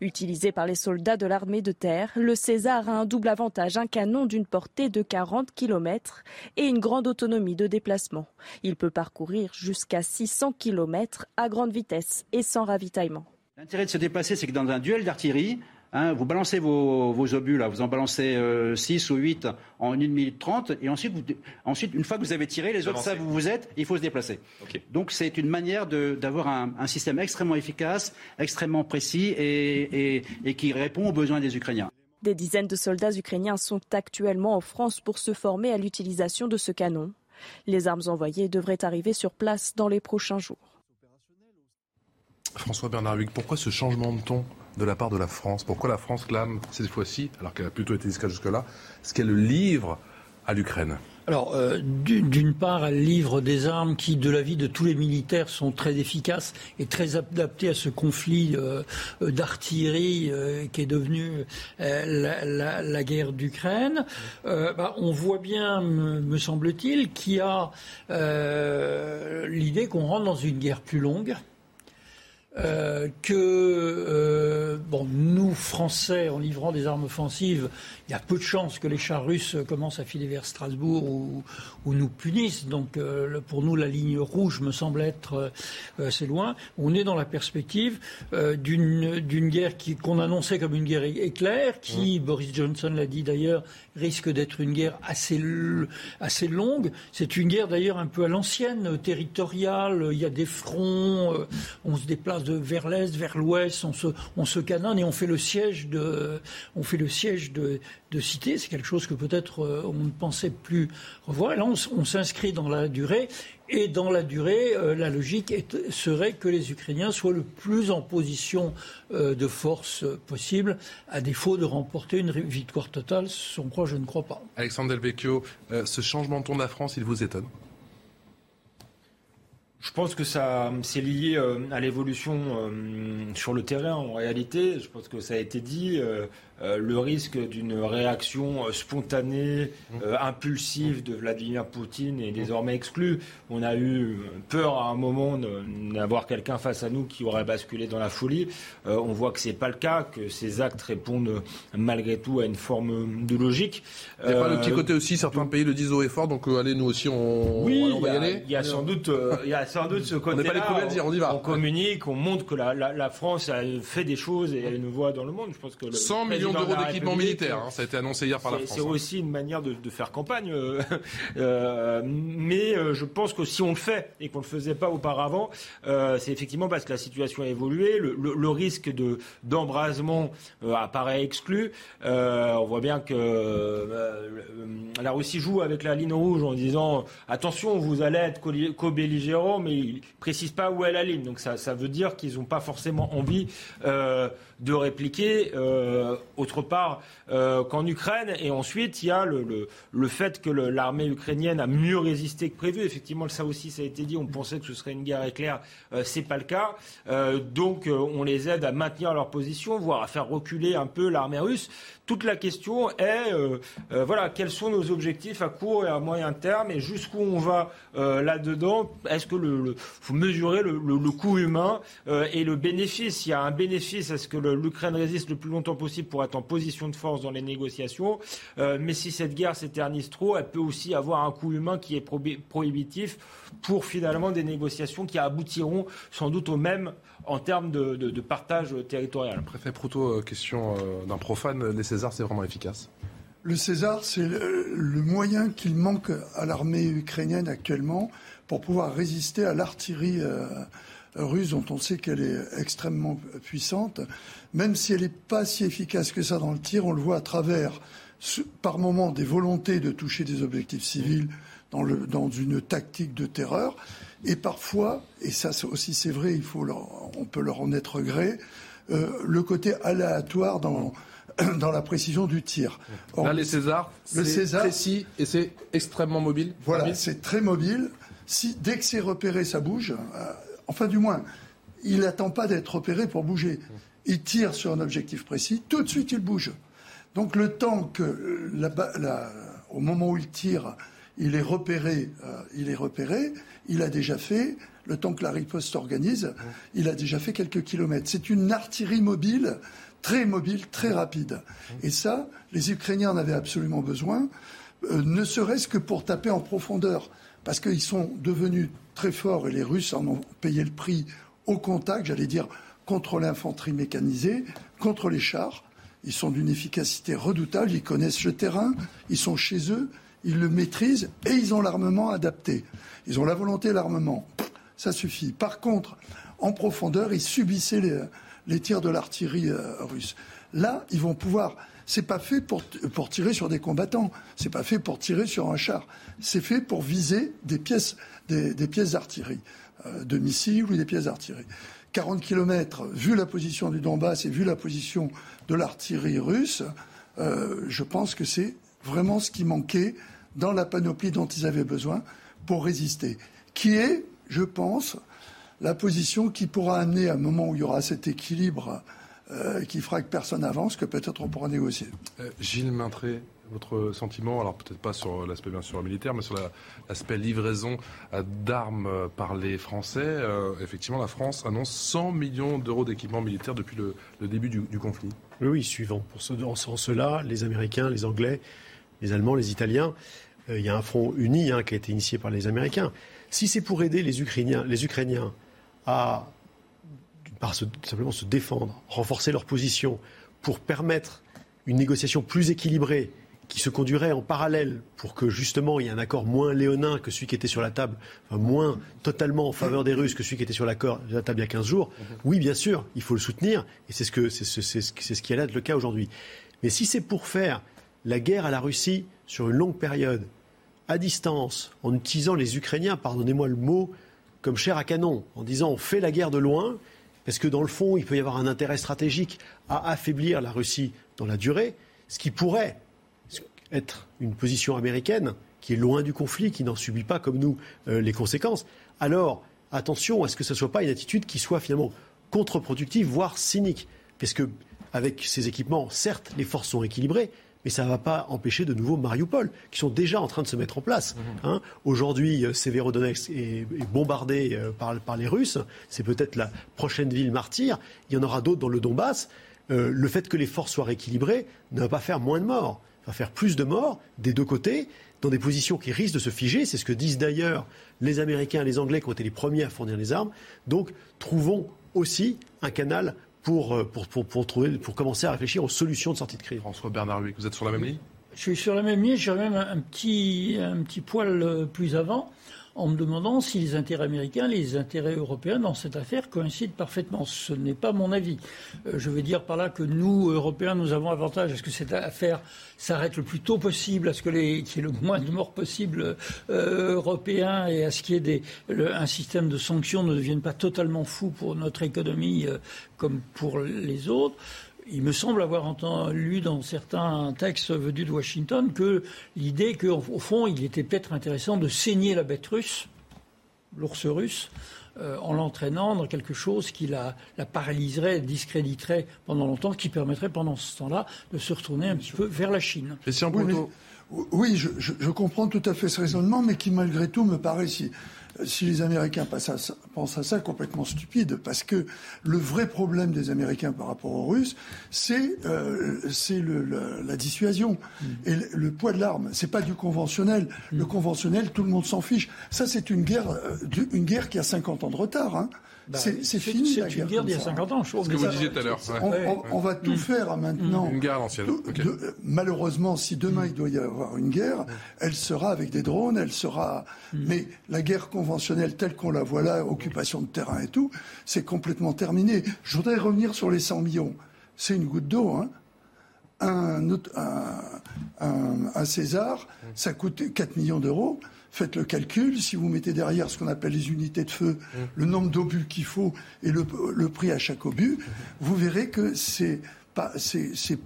Utilisé par les soldats de l'armée de terre, le César a un double avantage, un canon d'une portée de 40 km et une grande autonomie de déplacement. Il peut parcourir jusqu'à 600 km à grande vitesse et sans ravitaillement. L'intérêt de se déplacer, c'est que dans un duel d'artillerie, Hein, vous balancez vos, obus, là, vous en balancez 6 euh, ou 8 en 1 minute 30, et ensuite, ensuite, une fois que vous avez tiré, les autres savent où vous êtes, il faut se déplacer. Donc c'est une manière d'avoir un, système extrêmement efficace, extrêmement précis et, et qui répond aux besoins des Ukrainiens. Des dizaines de soldats ukrainiens sont actuellement en France pour se former à l'utilisation de ce canon. Les armes envoyées devraient arriver sur place dans les prochains jours. François Bernard Hugues, pourquoi ce changement de ton? De la part de la France Pourquoi la France clame cette fois-ci, alors qu'elle a plutôt été discrète jusque-là, ce qu'elle livre à l'Ukraine alors, euh, d'une part, elle livre des armes qui, de l'avis de tous les militaires, sont très efficaces et très adaptées à ce conflit euh, euh, d'artillerie qui est devenu la, guerre d'Ukraine. Bah, on voit bien, me semble-t-il, qu'il y a l'idée qu'on rentre dans une guerre plus longue euh, que euh, bon, nous, Français, en livrant des armes offensives, il y a peu de chances que les chars russes commencent à filer vers Strasbourg ou, nous punissent. Donc, euh, pour nous, la ligne rouge me semble être assez loin. On est dans la perspective d'une guerre qu'on annonçait comme une guerre éclair, qui, Boris Johnson l'a dit d'ailleurs, risque d'être une guerre assez, assez longue. C'est une guerre d'ailleurs un peu à l'ancienne, territoriale. Il y a des fronts, on se déplace vers l'est, vers l'ouest, on se, on se canonne et on fait le siège de, on fait le siège de, de. C'est quelque chose que peut-être euh, on ne pensait plus revoir. Là, on, s'inscrit dans la durée. Et dans la durée, euh, la logique serait que les Ukrainiens soient le plus en position euh, de force possible, à défaut de remporter une victoire totale. Son croit, je ne crois pas. Alexandre Delvecchio, ce changement de ton de la France, il vous étonne? Je pense que ça, c'est lié euh, à l'évolution euh, sur le terrain en réalité. Je pense que ça a été dit. Euh, euh, le risque d'une réaction euh, spontanée, mmh. euh, impulsive de Vladimir Poutine est désormais exclu. On a eu peur à un moment d'avoir quelqu'un face à nous qui aurait basculé dans la folie. on voit que c'est pas le cas, que ces actes répondent malgré tout à une forme de logique. Il n'y a pas le petit côté aussi, certains pays le disent haut et fort, donc allez, nous aussi, on, oui, va y, aller. Il y a sans doute, il y a sans doute ce côté-là. On n'est pas les dire, on y va. On communique, on montre que la, la, France a fait des choses et a une voix dans le monde. Je pense que le 100 millions d'euros d'équipement militaire. Hein, ça a été annoncé hier par la France. C'est hein. aussi une manière de, faire campagne. Euh, euh, mais euh, je pense que si on le fait et qu'on ne le faisait pas auparavant, c'est effectivement parce que la situation a évolué. Le, risque de d'embrasement apparaît exclu. on voit bien que la Russie joue avec la ligne rouge en disant attention, vous allez être co-belligérant, mais il précise pas où est la ligne. Donc ça, ça veut dire qu'ils n'ont pas forcément envie de répliquer autre part euh, qu'en Ukraine. Et ensuite, il y a le, le, fait que l'armée ukrainienne a mieux résisté que prévu. Effectivement, ça aussi, ça a été dit. On pensait que ce serait une guerre éclair. Euh, c'est pas le cas. Euh, donc, euh, on les aide à maintenir leur position, voire à faire reculer un peu l'armée russe. Toute la question est, voilà, quels sont nos objectifs à court et à moyen terme et jusqu'où on va là-dedans? Est-ce que le, faut mesurer le, le coût humain et le bénéfice? Il y a un bénéfice à ce que l'Ukraine résiste le plus longtemps possible pour être en position de force dans les négociations? Euh, mais si cette guerre s'éternise trop, elle peut aussi avoir un coût humain qui est prohibitif pour finalement des négociations qui aboutiront sans doute au même en termes de, partage territorial. Préfet Proutot, euh, question euh, d'un profane, les Césars, c'est vraiment efficace Le César, c'est le, moyen qu'il manque à l'armée ukrainienne actuellement pour pouvoir résister à l'artillerie euh, russe dont on sait qu'elle est extrêmement puissante. Même si elle n'est pas si efficace que ça dans le tir, on le voit à travers, par moments, des volontés de toucher des objectifs civils dans, le, dans une tactique de terreur. Et parfois, et ça aussi c'est vrai, il faut on peut leur en être gré, euh, le côté aléatoire dans dans la précision du tir. Là, les Césars, c'est précis et c'est extrêmement mobile. Voilà, c'est très mobile. Si, dès que c'est repéré, ça bouge. Euh, enfin, du moins, il n'attend pas d'être repéré pour bouger. Il tire sur un objectif précis, tout de suite il bouge. Donc le temps que, la, au moment où il tire, il est repéré, euh, il est repéré, il a déjà fait, le temps que la riposte s'organise, il a déjà fait quelques kilomètres. C'est une artillerie mobile très mobile, très rapide. Et ça, les Ukrainiens en avaient absolument besoin, euh, ne serait-ce que pour taper en profondeur, parce qu'ils sont devenus très forts et les Russes en ont payé le prix au contact, j'allais dire, contre l'infanterie mécanisée, contre les chars. Ils sont d'une efficacité redoutable, ils connaissent le terrain, ils sont chez eux, ils le maîtrisent et ils ont l'armement adapté. Ils ont la volonté l'armement. Ça suffit. Par contre, en profondeur, ils subissaient les, les tirs de l'artillerie euh, russe. Là, ils vont pouvoir. C'est pas fait pour, pour tirer sur des combattants. C'est pas fait pour tirer sur un char. C'est fait pour viser des pièces, des, pièces d'artillerie, euh, de missiles ou des pièces d'artillerie. 40 km, vu la position du Donbass et vu la position de l'artillerie russe, euh, je pense que c'est vraiment ce qui manquait dans la panoplie dont ils avaient besoin pour résister. Qui est, je pense, la position qui pourra amener à un moment où il y aura cet équilibre euh, qui fera que personne n'avance, que peut-être on pourra négocier. Euh, Gilles Maintré, votre sentiment, alors peut-être pas sur l'aspect bien sûr militaire, mais sur l'aspect livraison euh, d'armes par les Français. effectivement, la France annonce 100 millions d'euros d'équipement militaire depuis le, début du, conflit. Oui, oui, suivant. Pour ce, en cela, les Américains, les Anglais, les Allemands, les Italiens, il y a un front uni hein, qui a été initié par les Américains. Si c'est pour aider les Ukrainiens, les Ukrainiens à par simplement se défendre, renforcer leur position pour permettre une négociation plus équilibrée qui se conduirait en parallèle pour que justement il y ait un accord moins léonin que celui qui était sur la table, enfin, moins totalement en faveur des Russes que celui qui était sur la table il y a 15 jours, oui bien sûr, il faut le soutenir et c'est ce, que, c'est, c'est, c'est ce qui est là le cas aujourd'hui. Mais si c'est pour faire la guerre à la Russie sur une longue période, à distance, en utilisant les Ukrainiens, pardonnez-moi le mot, comme chair à canon, en disant on fait la guerre de loin, parce que dans le fond, il peut y avoir un intérêt stratégique à affaiblir la Russie dans la durée, ce qui pourrait être une position américaine qui est loin du conflit, qui n'en subit pas comme nous euh, les conséquences. Alors, attention à ce que ce ne soit pas une attitude qui soit finalement contre-productive, voire cynique. Parce que, avec ces équipements, certes, les forces sont équilibrées, mais ça ne va pas empêcher de nouveaux Mariupol, qui sont déjà en train de se mettre en place. Mhm. Hein. Aujourd'hui, euh, Severodonetsk est, bombardé euh, par, les Russes. C'est peut-être la prochaine ville martyre. Il y en aura d'autres dans le Donbass. Euh, le fait que les forces soient rééquilibrées ne va pas faire moins de morts. va faire plus de morts des deux côtés, dans des positions qui risquent de se figer. C'est ce que disent d'ailleurs les Américains et les Anglais qui ont été les premiers à fournir les armes. Donc, trouvons aussi un canal euh, pour, pour, pour, trouver, pour commencer à réfléchir aux solutions de sortie de crise. François Bernard Louis, vous êtes sur la même ligne? Je suis sur la même ligne, j'ai même un petit, un petit poil euh, plus avant en me demandant si les intérêts américains les intérêts européens dans cette affaire coïncident parfaitement. Ce n'est pas mon avis. Euh, je veux dire par là que nous, Européens, nous avons avantage à ce que cette affaire s'arrête le plus tôt possible, à ce qu'il y ait le moins de morts possible euh, européens et à ce qu'il y ait un système de sanctions ne devienne pas totalement fou pour notre économie euh, comme pour les autres il me semble avoir entendu, lu dans certains textes venus de Washington que l'idée qu'au fond, il était peut-être intéressant de saigner la bête russe, l'ours russe, euh, en l'entraînant dans quelque chose qui la, paralyserait, discréditerait pendant longtemps, qui permettrait pendant ce temps-là de se retourner un petit peu vers la Chine. Oui, je, je, comprends tout à fait ce raisonnement, mais qui malgré tout me paraît si, si les Américains pensent à ça, complètement stupide, parce que le vrai problème des Américains par rapport aux Russes, c'est euh, la dissuasion mm. et le, poids de l'arme. C'est pas du conventionnel. Mm. Le conventionnel, tout le monde s'en fiche. Ça, c'est une guerre, euh, une guerre qui a 50 ans de retard. Hein. Bah, c'est fini la guerre. guerre d'il y a 50 ans, je Ce que vous disiez tout à l'heure. On, va tout mm. faire maintenant. Une guerre ancienne. malheureusement, si demain il doit y avoir une guerre, elle sera avec des drones, elle sera. Mais la guerre conventionnelle telle qu'on la voit là, occupation de terrain et tout, c'est complètement terminé. Je voudrais revenir sur les 100 millions. C'est une goutte d'eau, hein. Un, un, un, César, ça coûte 4 millions d'euros. Faites le calcul. Si vous mettez derrière ce qu'on appelle les unités de feu, le nombre d'obus qu'il faut et le, prix à chaque obus, vous verrez que c'est pas, c'est,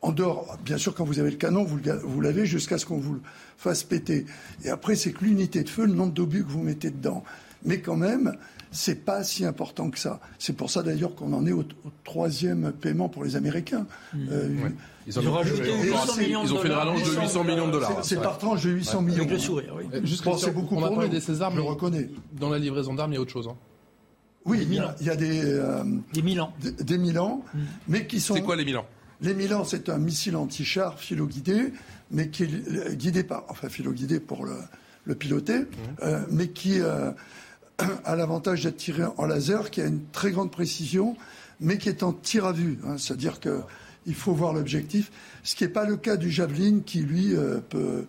en dehors, bien sûr, quand vous avez le canon, vous, vous l'avez jusqu'à ce qu'on vous le fasse péter. Et après, c'est que l'unité de feu, le nombre d'obus que vous mettez dedans. Mais quand même, c'est pas si important que ça. C'est pour ça d'ailleurs qu'on en est au, troisième paiement pour les Américains. Mmh. Euh, ils, ont, rajouté 800 millions ils ont fait une rallonge de 800 millions de dollars. C'est par tranche de 800 millions. Avec le sourire, oui. c'est beaucoup on a parlé des Césars, je le reconnais. Dans la livraison d'armes, il y a autre chose. Hein. Oui, il y, a, il y, a, des... Euh, des Milan. Des, des Milan, mmh. mais qui sont... C'est quoi les Milan Les Milan, c'est un missile anti-char philo-guidé, mais qui est guidé par... Enfin, philo-guidé pour le, le piloter, mmh. euh, mais qui... Euh, a l'avantage d'être tiré en laser, qui a une très grande précision, mais qui est en tir à vue. Hein. C'est-à-dire qu'il faut voir l'objectif, ce qui n'est pas le cas du javelin qui, lui, euh, peut,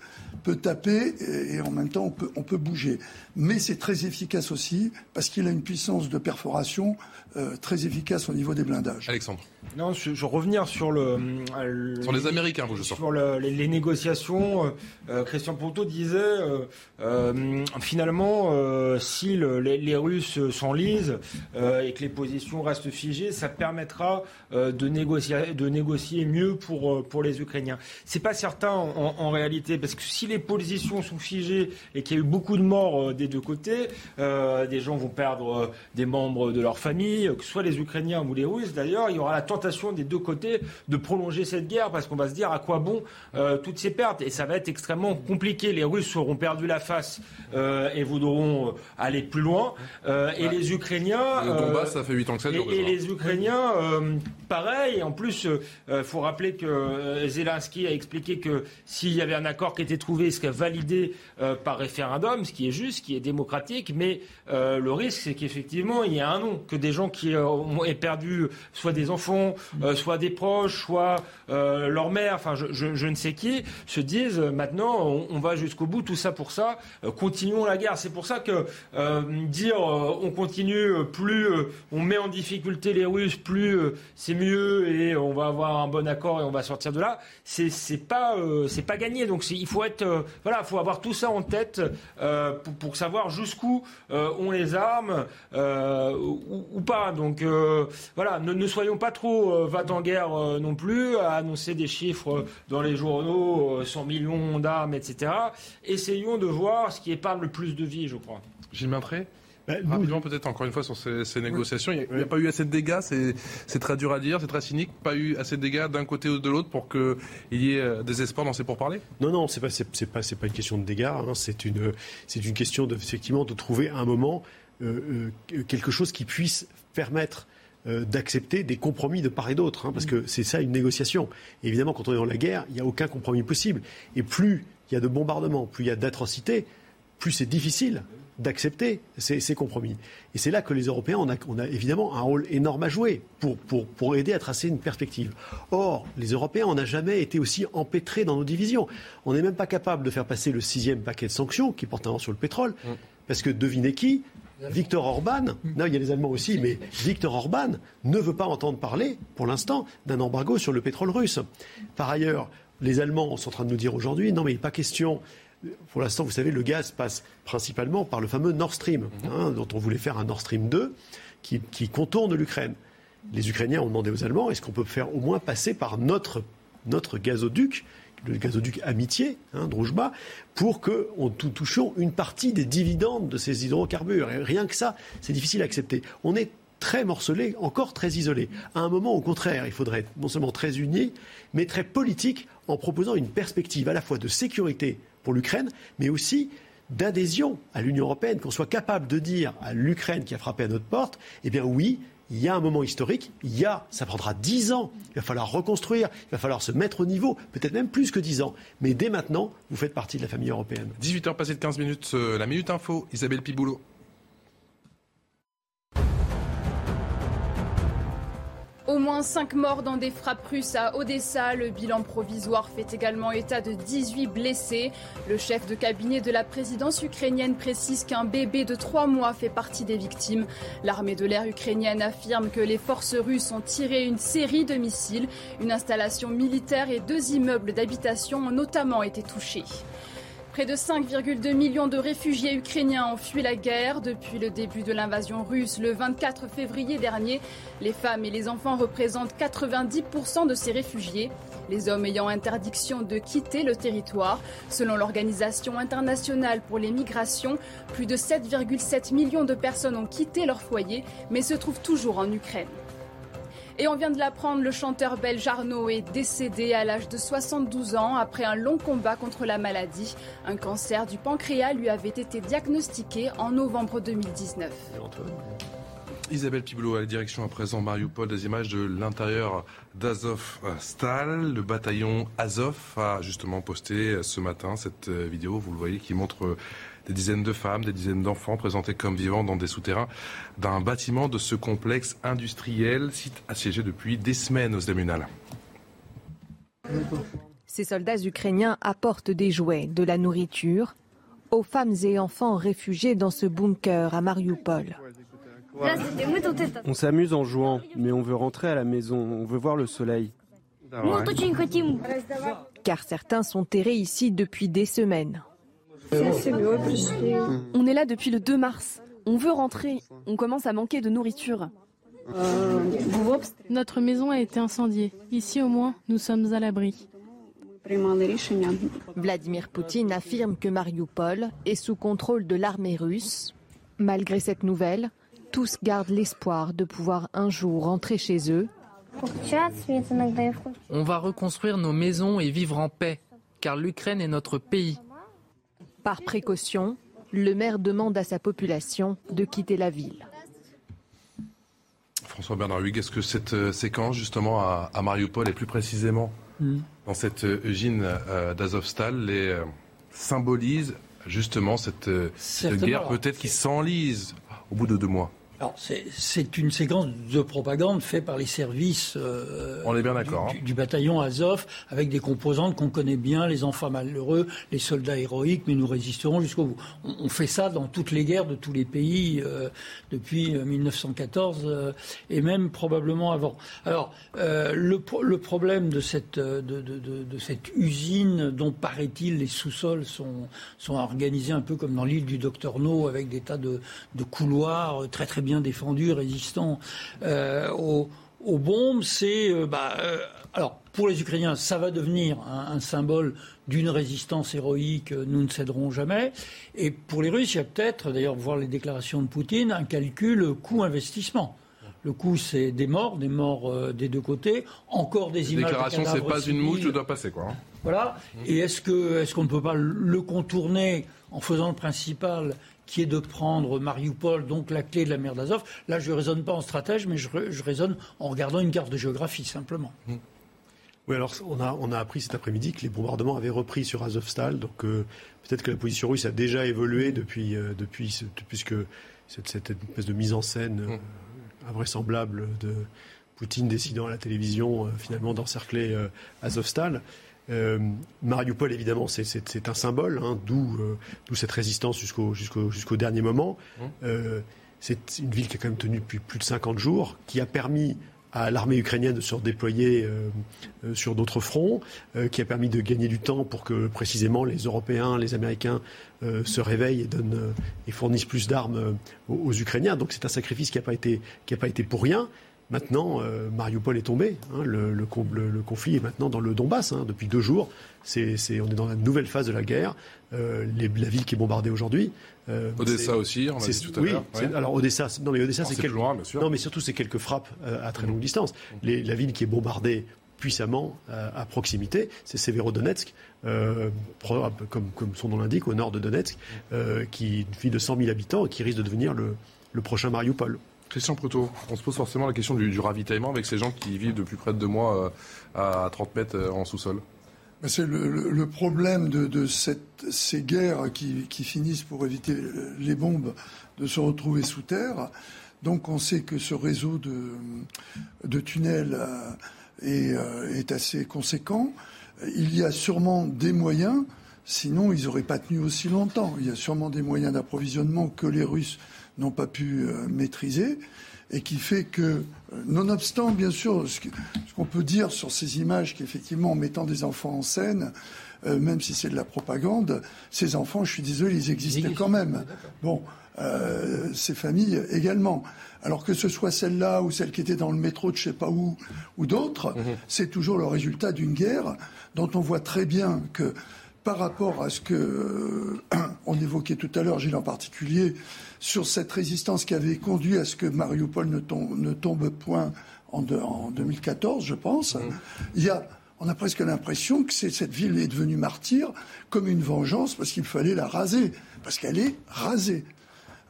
taper et, en même temps on peut, on peut bouger. Mais c'est très efficace aussi parce qu'il a une puissance de perforation euh, très efficace au niveau des blindages. Alexandre. Non, je, je revenir sur le, euh, sur les Américains, vous je Sur les, négociations, euh, Christian Ponto disait finalement si les, les, Russes s'enlisent et que les positions restent figées, ça permettra de négocier de négocier mieux pour pour les Ukrainiens. C'est pas certain en, en, réalité parce que si les positions sont figées et qu'il y a eu beaucoup de morts des deux côtés, des gens vont perdre des membres de leur famille que ce soit les Ukrainiens ou les Russes d'ailleurs, il y aura la tentation des deux côtés de prolonger cette guerre parce qu'on va se dire à quoi bon euh, toutes ces pertes. Et ça va être extrêmement compliqué. Les Russes auront perdu la face euh, et voudront euh, aller plus loin. et les Ukrainiens. Le Donbass, ça fait 8 ans que ça dure. Et, les Ukrainiens, pareil. En plus, il faut rappeler que Zelensky a expliqué que s'il y avait un accord qui était trouvé, il serait validé par référendum, ce qui est juste, ce qui est démocratique. Mais le risque, c'est qu'effectivement, il y a un nom, que des gens qui euh, ont perdu soit des enfants, euh, soit des proches, soit euh, leur mère, enfin je, ne sais qui, se disent maintenant on, va jusqu'au bout, tout ça pour ça, continuons la guerre. C'est pour ça que dire on continue, plus on met en difficulté les Russes, plus c'est mieux et on va avoir un bon accord et on va sortir de là. C'est pas pas gagné. Donc il faut être voilà, faut avoir tout ça en tête pour, savoir jusqu'où on les arme ou pas. Donc euh, voilà, ne, soyons pas trop euh, va en guerre euh, non plus, à annoncer des chiffres dans les journaux, 100 millions d'armes, etc. Essayons de voir ce qui épargne le plus de vie, je crois. Gilles Maintré bah, Rapidement, peut-être encore une fois sur ces, négociations, il n'y a, pas eu assez de dégâts, c'est très dur à dire, c'est très cynique, pas eu assez de dégâts d'un côté ou de l'autre pour qu'il y ait des espoirs dans ces pourparlers? Non, non, c'est pas, c'est pas, pas, une question de dégâts, hein. c'est une, une question de, effectivement de trouver un moment quelque chose qui puisse permettre euh, d'accepter des compromis de part et d'autre, hein, parce que c'est ça une négociation. évidemment, quand on est dans la guerre, il n'y a aucun compromis possible. Et plus il y a de bombardements, plus il y a d'atrocités, plus c'est difficile d'accepter ces, compromis. Et c'est là que les Européens, on a, évidemment un rôle énorme à jouer pour, pour, aider à tracer une perspective. Or, les Européens, on n'a jamais été aussi empêtrés dans nos divisions. On n'est même pas capable de faire passer le sixième paquet de sanctions, qui porte un sur le pétrole, mm. parce que devinez qui Victor Orban, non, il y a les Allemands aussi, mais Victor Orban ne veut pas entendre parler, pour l'instant, d'un embargo sur le pétrole russe. Par ailleurs, les Allemands sont en train de nous dire aujourd'hui, non, mais il n'est pas question. Pour l'instant, vous savez, le gaz passe principalement par le fameux Nord Stream, hein, dont on voulait faire un Nord Stream 2 qui, qui contourne l'Ukraine. Les Ukrainiens ont demandé aux Allemands est-ce qu'on peut faire au moins passer par notre, notre gazoduc le gazoduc Amitié, hein, pour que nous touchions une partie des dividendes de ces hydrocarbures. Rien que ça, c'est difficile à accepter. On est très morcelé, encore très isolé. À un moment, au contraire, il faudrait être non seulement très uni, mais très politique en proposant une perspective à la fois de sécurité pour l'Ukraine, mais aussi d'adhésion à l'Union européenne, qu'on soit capable de dire à l'Ukraine qui a frappé à notre porte, eh bien oui, il y a un moment historique, il y a, ça prendra dix ans, il va falloir reconstruire, il va falloir se mettre au niveau, peut-être même plus que dix ans. Mais dès maintenant, vous faites partie de la famille européenne. 18h passées de 15 minutes, euh, la Minute Info, Isabelle Piboulot. Au moins 5 morts dans des frappes russes à Odessa. Le bilan provisoire fait également état de 18 blessés. Le chef de cabinet de la présidence ukrainienne précise qu'un bébé de 3 mois fait partie des victimes. L'armée de l'air ukrainienne affirme que les forces russes ont tiré une série de missiles. Une installation militaire et deux immeubles d'habitation ont notamment été touchés. Près de 5,2 millions de réfugiés ukrainiens ont fui la guerre depuis le début de l'invasion russe le 24 février dernier. Les femmes et les enfants représentent 90% de ces réfugiés, les hommes ayant interdiction de quitter le territoire. Selon l'Organisation internationale pour les migrations, plus de 7,7 millions de personnes ont quitté leur foyer mais se trouvent toujours en Ukraine. Et on vient de l'apprendre, le chanteur belge Arnaud est décédé à l'âge de 72 ans après un long combat contre la maladie. Un cancer du pancréas lui avait été diagnostiqué en novembre 2019. Isabelle Piboulot à la direction à présent Mariupol, des images de l'intérieur d'Azov Stal. Le bataillon Azov a justement posté ce matin cette vidéo, vous le voyez, qui montre des dizaines de femmes, des dizaines d'enfants présentés comme vivants dans des souterrains d'un bâtiment de ce complexe industriel, site assiégé depuis des semaines aux Zdemunal. Ces soldats ukrainiens apportent des jouets, de la nourriture aux femmes et enfants réfugiés dans ce bunker à Mariupol. On s'amuse en jouant, mais on veut rentrer à la maison, on veut voir le soleil. Car certains sont terrés ici depuis des semaines. On est là depuis le 2 mars. On veut rentrer. On commence à manquer de nourriture. Notre maison a été incendiée. Ici au moins, nous sommes à l'abri. Vladimir Poutine affirme que Mariupol est sous contrôle de l'armée russe. Malgré cette nouvelle, tous gardent l'espoir de pouvoir un jour rentrer chez eux. On va reconstruire nos maisons et vivre en paix, car l'Ukraine est notre pays. Par précaution, le maire demande à sa population de quitter la ville. François Bernard Hugues, est-ce que cette euh, séquence justement à, Mariupol et plus précisément mm. dans cette euh, usine euh, d'Azovstal les, symbolise justement cette, cette guerre peut-être qui s'enlise au bout de deux mois? C'est une séquence de propagande faite par les services euh, On est bien du, du, bataillon Azov, avec des composantes qu'on connaît bien, les enfants malheureux, les soldats héroïques, mais nous résisterons jusqu'au bout. On, fait ça dans toutes les guerres de tous les pays euh, depuis 1914 euh, et même probablement avant. Alors, le, le, problème de cette, de, de, de, cette usine, dont paraît-il les sous-sols sont, sont organisés un peu comme dans l'île du Docteur No, avec des tas de, couloirs très très bien défendu, résistant euh, aux, bombes, c'est euh, bah, euh, alors pour les Ukrainiens, ça va devenir un, symbole d'une résistance héroïque. Nous ne céderons jamais. Et pour les Russes, il y a peut-être, d'ailleurs, voir les déclarations de Poutine, un calcul coût-investissement. Le coût, c'est des morts, des morts des deux côtés, encore des images. Déclaration, c'est pas une mouche, je dois passer quoi. Hein. Voilà. Et est-ce que est-ce qu'on ne peut pas le contourner en faisant le principal qui est de prendre Mariupol, donc la clé de la mer d'Azov. Là, je ne raisonne pas en stratège, mais je, raisonne en regardant une carte de géographie, simplement. Mmh. Oui, alors on a, on a appris cet après-midi que les bombardements avaient repris sur Azovstal, donc euh, peut-être que la position russe a déjà évolué depuis, euh, depuis puisque cette, cette, espèce de mise en scène mmh. euh, invraisemblable de Poutine décidant à la télévision finalement d'encercler Azovstal. Euh, Mariupol, évidemment, c'est un symbole, hein, euh, d'où cette résistance jusqu'au dernier moment. Mmh. Euh, c'est une ville qui a quand même tenu depuis plus de 50 jours, qui a permis à l'armée ukrainienne de se redéployer sur d'autres fronts, qui a permis de gagner du temps pour que précisément les Européens, les Américains se réveillent et, donnent, et fournissent plus d'armes aux, Ukrainiens. Donc c'est un sacrifice qui n'a pas, été, qui pas été pour rien. Maintenant, euh, Mariupol est tombé. Hein, le, le, conflit est maintenant dans le Donbass. Hein, depuis deux jours, c'est, on est dans la nouvelle phase de la guerre. Euh, les, la ville qui est bombardée aujourd'hui. Euh, Odessa aussi, on l'a dit tout à oui, l'heure. alors Odessa, non mais Odessa, c'est quelques, loin, non mais surtout c'est quelques frappes à très longue distance. Les, la ville qui est bombardée puissamment à, proximité, c'est Severodonetsk, euh, comme, comme, son nom l'indique, au nord de Donetsk, qui est une ville de 100 000 habitants et qui risque de devenir le, le prochain Mariupol. Christian Proutot, on se pose forcément la question du, ravitaillement avec ces gens qui vivent depuis près de deux mois euh, à 30 mètres euh, en sous-sol. C'est le, problème de, ces guerres qui, finissent pour éviter les bombes de se retrouver sous terre. Donc on sait que ce réseau de, tunnels euh, est, assez conséquent. Il y a sûrement des moyens, sinon ils n'auraient pas tenu aussi longtemps. Il y a sûrement des moyens d'approvisionnement que les Russes n'ont pas pu euh, maîtriser et qui fait que, euh, nonobstant bien sûr ce qu'on peut dire sur ces images, qu'effectivement en mettant des enfants en scène, euh, même si c'est de la propagande, ces enfants, je suis désolé, ils existaient quand même. Bon, ces familles également. Alors que ce soit celle-là ou celle qui était dans le métro de je sais pas où ou d'autres, mhm. c'est toujours le résultat d'une guerre dont on voit très bien que par rapport à ce que on évoquait tout à l'heure, Gilles en particulier, sur cette résistance qui avait conduit à ce que Mariupol ne tombe, ne tombe point en, 2014, je pense. Mmh. Il y a, on a presque l'impression que cette ville est devenue martyre comme une vengeance parce qu'il fallait la raser, parce qu'elle est rasée.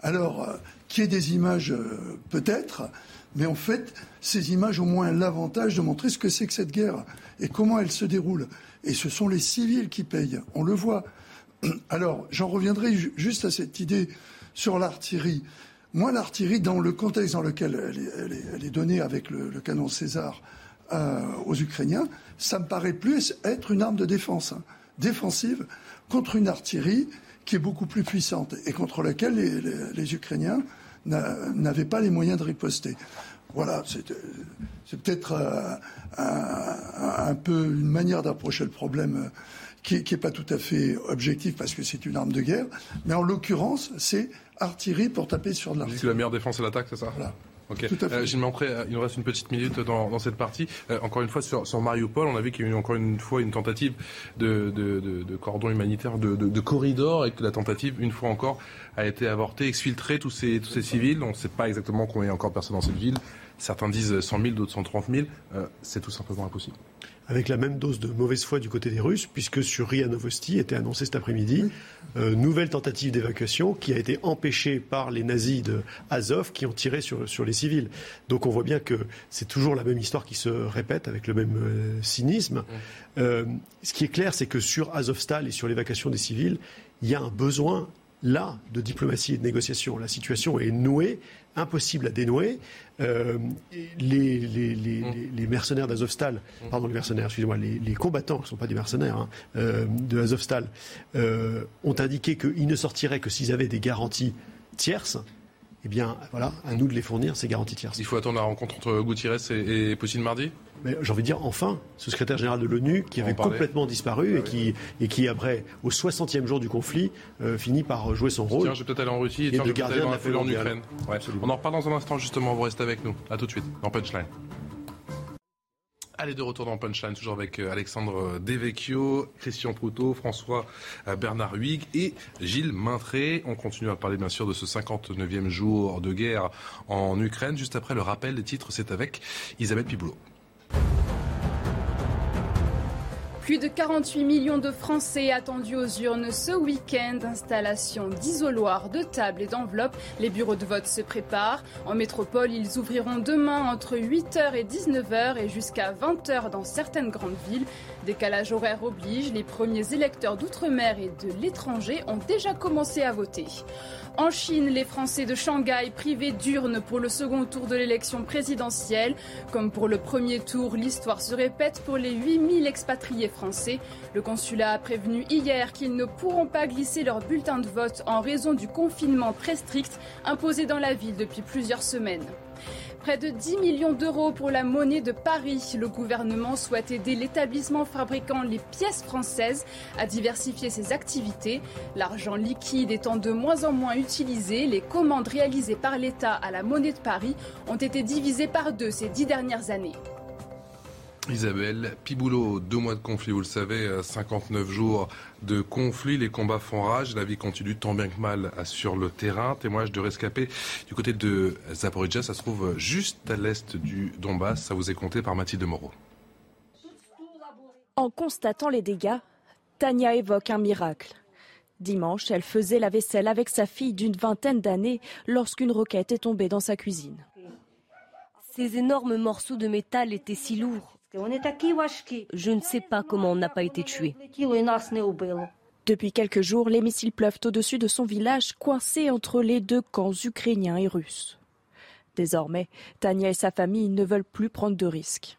Alors, euh, qu'il y ait des images, euh, peut-être, mais en fait, ces images ont au moins l'avantage de montrer ce que c'est que cette guerre et comment elle se déroule. Et ce sont les civils qui payent, on le voit. Alors, j'en reviendrai juste à cette idée sur l'artillerie. Moi, l'artillerie, dans le contexte dans lequel elle est, donnée avec le, canon César euh, aux Ukrainiens, ça me paraît plus être une arme de défense, hein, défensive, contre une artillerie qui est beaucoup plus puissante et contre laquelle les, Ukrainiens n'avaient pas les moyens de riposter. Voilà, c'est peut-être euh, un, peu une manière d'approcher le problème euh, qui n'est pas tout à fait objectif parce que c'est une arme de guerre, mais en l'occurrence, c'est artillerie pour taper sur de l'artillerie. C'est la meilleure défense, c'est l'attaque, c'est ça Voilà. Ok. Euh, Gilles euh, il nous reste une petite minute dans, dans cette partie. Euh, encore une fois, sur, sur, Mariupol, on a vu qu'il y a eu encore une fois une tentative de, de, de, de cordon humanitaire, de, corridor, et que la tentative, une fois encore, a été avortée, exfiltrer tous ces, tous ces civils. On ne sait pas exactement combien il y a encore de personnes dans cette ville. Certains disent 100 000, d'autres 130 000. Euh, c'est tout simplement impossible avec la même dose de mauvaise foi du côté des Russes, puisque sur RIA Novosti était annoncé cet après-midi euh, nouvelle tentative d'évacuation qui a été empêchée par les nazis de Azov qui ont tiré sur, sur les civils. Donc on voit bien que c'est toujours la même histoire qui se répète avec le même euh, cynisme. Euh, ce qui est clair, c'est que sur Azovstal et sur l'évacuation des civils, il y a un besoin là de diplomatie et de négociation. La situation est nouée, impossible à dénouer. Euh, les, mercenaires d'Azovstal, pardon, les mercenaires, excusez-moi, les, combattants, qui ne sont pas des mercenaires, hein, euh, de Azovstal, euh, ont indiqué qu'ils ne sortiraient que s'ils avaient des garanties tierces. Eh bien, voilà, à nous de les fournir, ces garanties tierces. Il faut attendre la rencontre entre Gutiérrez et, et Poutine mardi? Mais j'ai envie de dire enfin, ce secrétaire général de l'ONU qui avait complètement disparu et, ah qui, et qui, après, au 60e jour du conflit, euh, finit par jouer son rôle. Tiens, je vais peut-être aller en Russie et, tiens, je vais peut-être aller en Ukraine. On en reparle dans un instant, justement. Vous restez avec nous. À tout de suite, dans Punchline. Allez, de retour dans Punchline, toujours avec euh, Alexandre Devecchio, Christian Proutot, François euh, Bernard Huyghe et Gilles Maintré. On continue à parler bien sûr de ce 59e jour de guerre en Ukraine. Juste après le rappel des titres, c'est avec Isabelle Piboulot. Plus de 48 millions de Français attendus aux urnes ce week-end. Installation d'isoloirs, de tables et d'enveloppes. Les bureaux de vote se préparent. En métropole, ils ouvriront demain entre 8h et 19h et jusqu'à 20h dans certaines grandes villes. Décalage horaire oblige, les premiers électeurs d'outre-mer et de l'étranger ont déjà commencé à voter. En Chine, les Français de Shanghai privés d'urnes pour le second tour de l'élection présidentielle. Comme pour le premier tour, l'histoire se répète pour les 8000 expatriés Français. Le consulat a prévenu hier qu'ils ne pourront pas glisser leur bulletin de vote en raison du confinement très strict imposé dans la ville depuis plusieurs semaines. Près de 10 millions d'euros pour la monnaie de Paris. Le gouvernement souhaite aider l'établissement fabriquant les pièces françaises à diversifier ses activités. L'argent liquide étant de moins en moins utilisé, les commandes réalisées par l'État à la monnaie de Paris ont été divisées par deux ces dix dernières années. Isabelle Piboulot, deux mois de conflit, vous le savez, 59 euh, jours de conflit, les combats font rage, la vie continue tant bien que mal sur le terrain. Témoignage de rescapé du côté de Zaporizhia, ça se trouve juste à l'est du Donbass, ça vous est compté par Mathilde Moreau. En constatant les dégâts, Tania évoque un miracle. Dimanche, elle faisait la vaisselle avec sa fille d'une vingtaine d'années lorsqu'une roquette est tombée dans sa cuisine. Ces énormes morceaux de métal étaient si lourds. Je ne sais pas comment on n'a pas été tué. Depuis quelques jours, les missiles pleuvent au-dessus de son village, coincé entre les deux camps ukrainiens et russes. Désormais, Tania et sa famille ne veulent plus prendre de risques.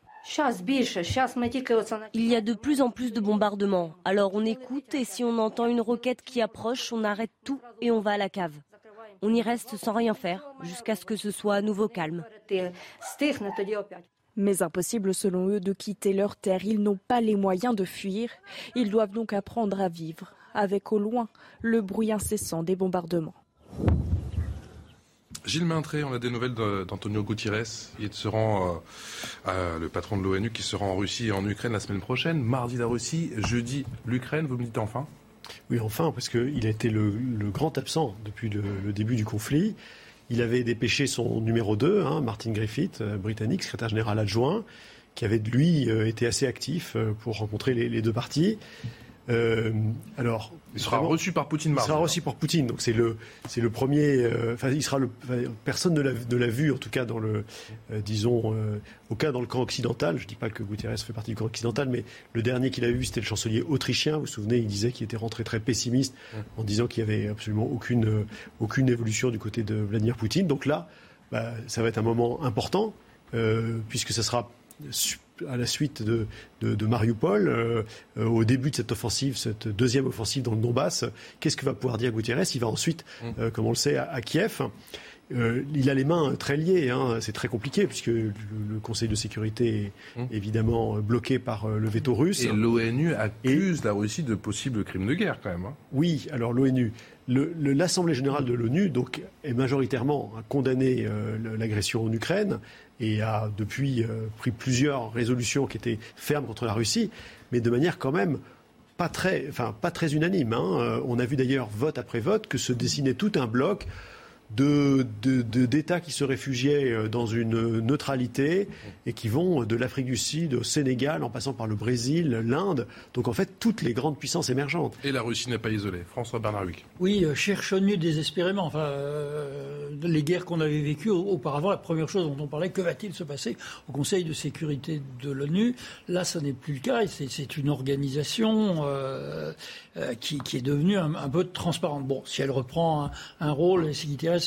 Il y a de plus en plus de bombardements. Alors on écoute et si on entend une roquette qui approche, on arrête tout et on va à la cave. On y reste sans rien faire jusqu'à ce que ce soit à nouveau calme. Mais impossible selon eux de quitter leur terre, ils n'ont pas les moyens de fuir, ils doivent donc apprendre à vivre, avec au loin le bruit incessant des bombardements. Gilles Maintré, on a des nouvelles d'Antonio Gutiérrez. Il se rend, euh, le patron de l'ONU, qui sera en Russie et en Ukraine la semaine prochaine. Mardi la Russie, jeudi l'Ukraine. Vous me dites enfin Oui, enfin, parce qu'il a été le, grand absent depuis le début du conflit. Il avait dépêché son numéro 2, hein, Martin Griffith, euh, britannique, secrétaire général adjoint, qui avait, lui, euh, été assez actif euh, pour rencontrer les, deux parties. alors, il sera reçu par Poutine. Il sera reçu par Poutine, donc c'est le c'est le premier. Enfin, il sera le. personne ne l'a vu en tout cas dans le, disons, au cas dans le camp occidental. Je dis pas que Guterres fait partie du camp occidental, mais le dernier qu'il a vu, c'était le chancelier autrichien. Vous vous souvenez, il disait qu'il était rentré très pessimiste en disant qu'il n'y avait absolument aucune, aucune évolution du côté de Vladimir Poutine. Donc là, bah, ça va être un moment important, euh, puisque ça sera à la suite de, de, Mariupol, euh, au début de cette offensive, cette deuxième offensive dans le Donbass, qu'est-ce que va pouvoir dire Guterres? Il va ensuite, mmh. euh, comme on le sait, à Kiev. Euh, il a les mains très liées. Hein. C'est très compliqué puisque le, Conseil de sécurité est hum. évidemment bloqué par euh, le veto russe. Et l'ONU accuse la Russie de possibles crimes de guerre quand même. Hein. Oui, alors l'ONU. L'Assemblée générale de l'ONU donc est majoritairement condamné euh, l'agression en Ukraine et a depuis pris plusieurs résolutions qui étaient fermes contre la Russie, mais de manière quand même pas très, unanime. Hein. On a vu d'ailleurs vote après vote que se dessinait tout un bloc d'États de, qui se réfugiaient euh, dans une neutralité et qui vont de l'Afrique du Sud au Sénégal en passant par le Brésil, l'Inde. Donc en fait, toutes les grandes puissances émergentes. Et la Russie n'est pas isolée. François Bernard-Luc. Oui, euh, cherchons-nous désespérément. Enfin, euh, les guerres qu'on avait vécues auparavant, la première chose dont on parlait, que va-t-il se passer au Conseil de sécurité de l'ONU? Là, ce n'est plus le cas. C'est une organisation qui, est devenue un, peu transparente. Bon, si elle reprend un, un rôle, et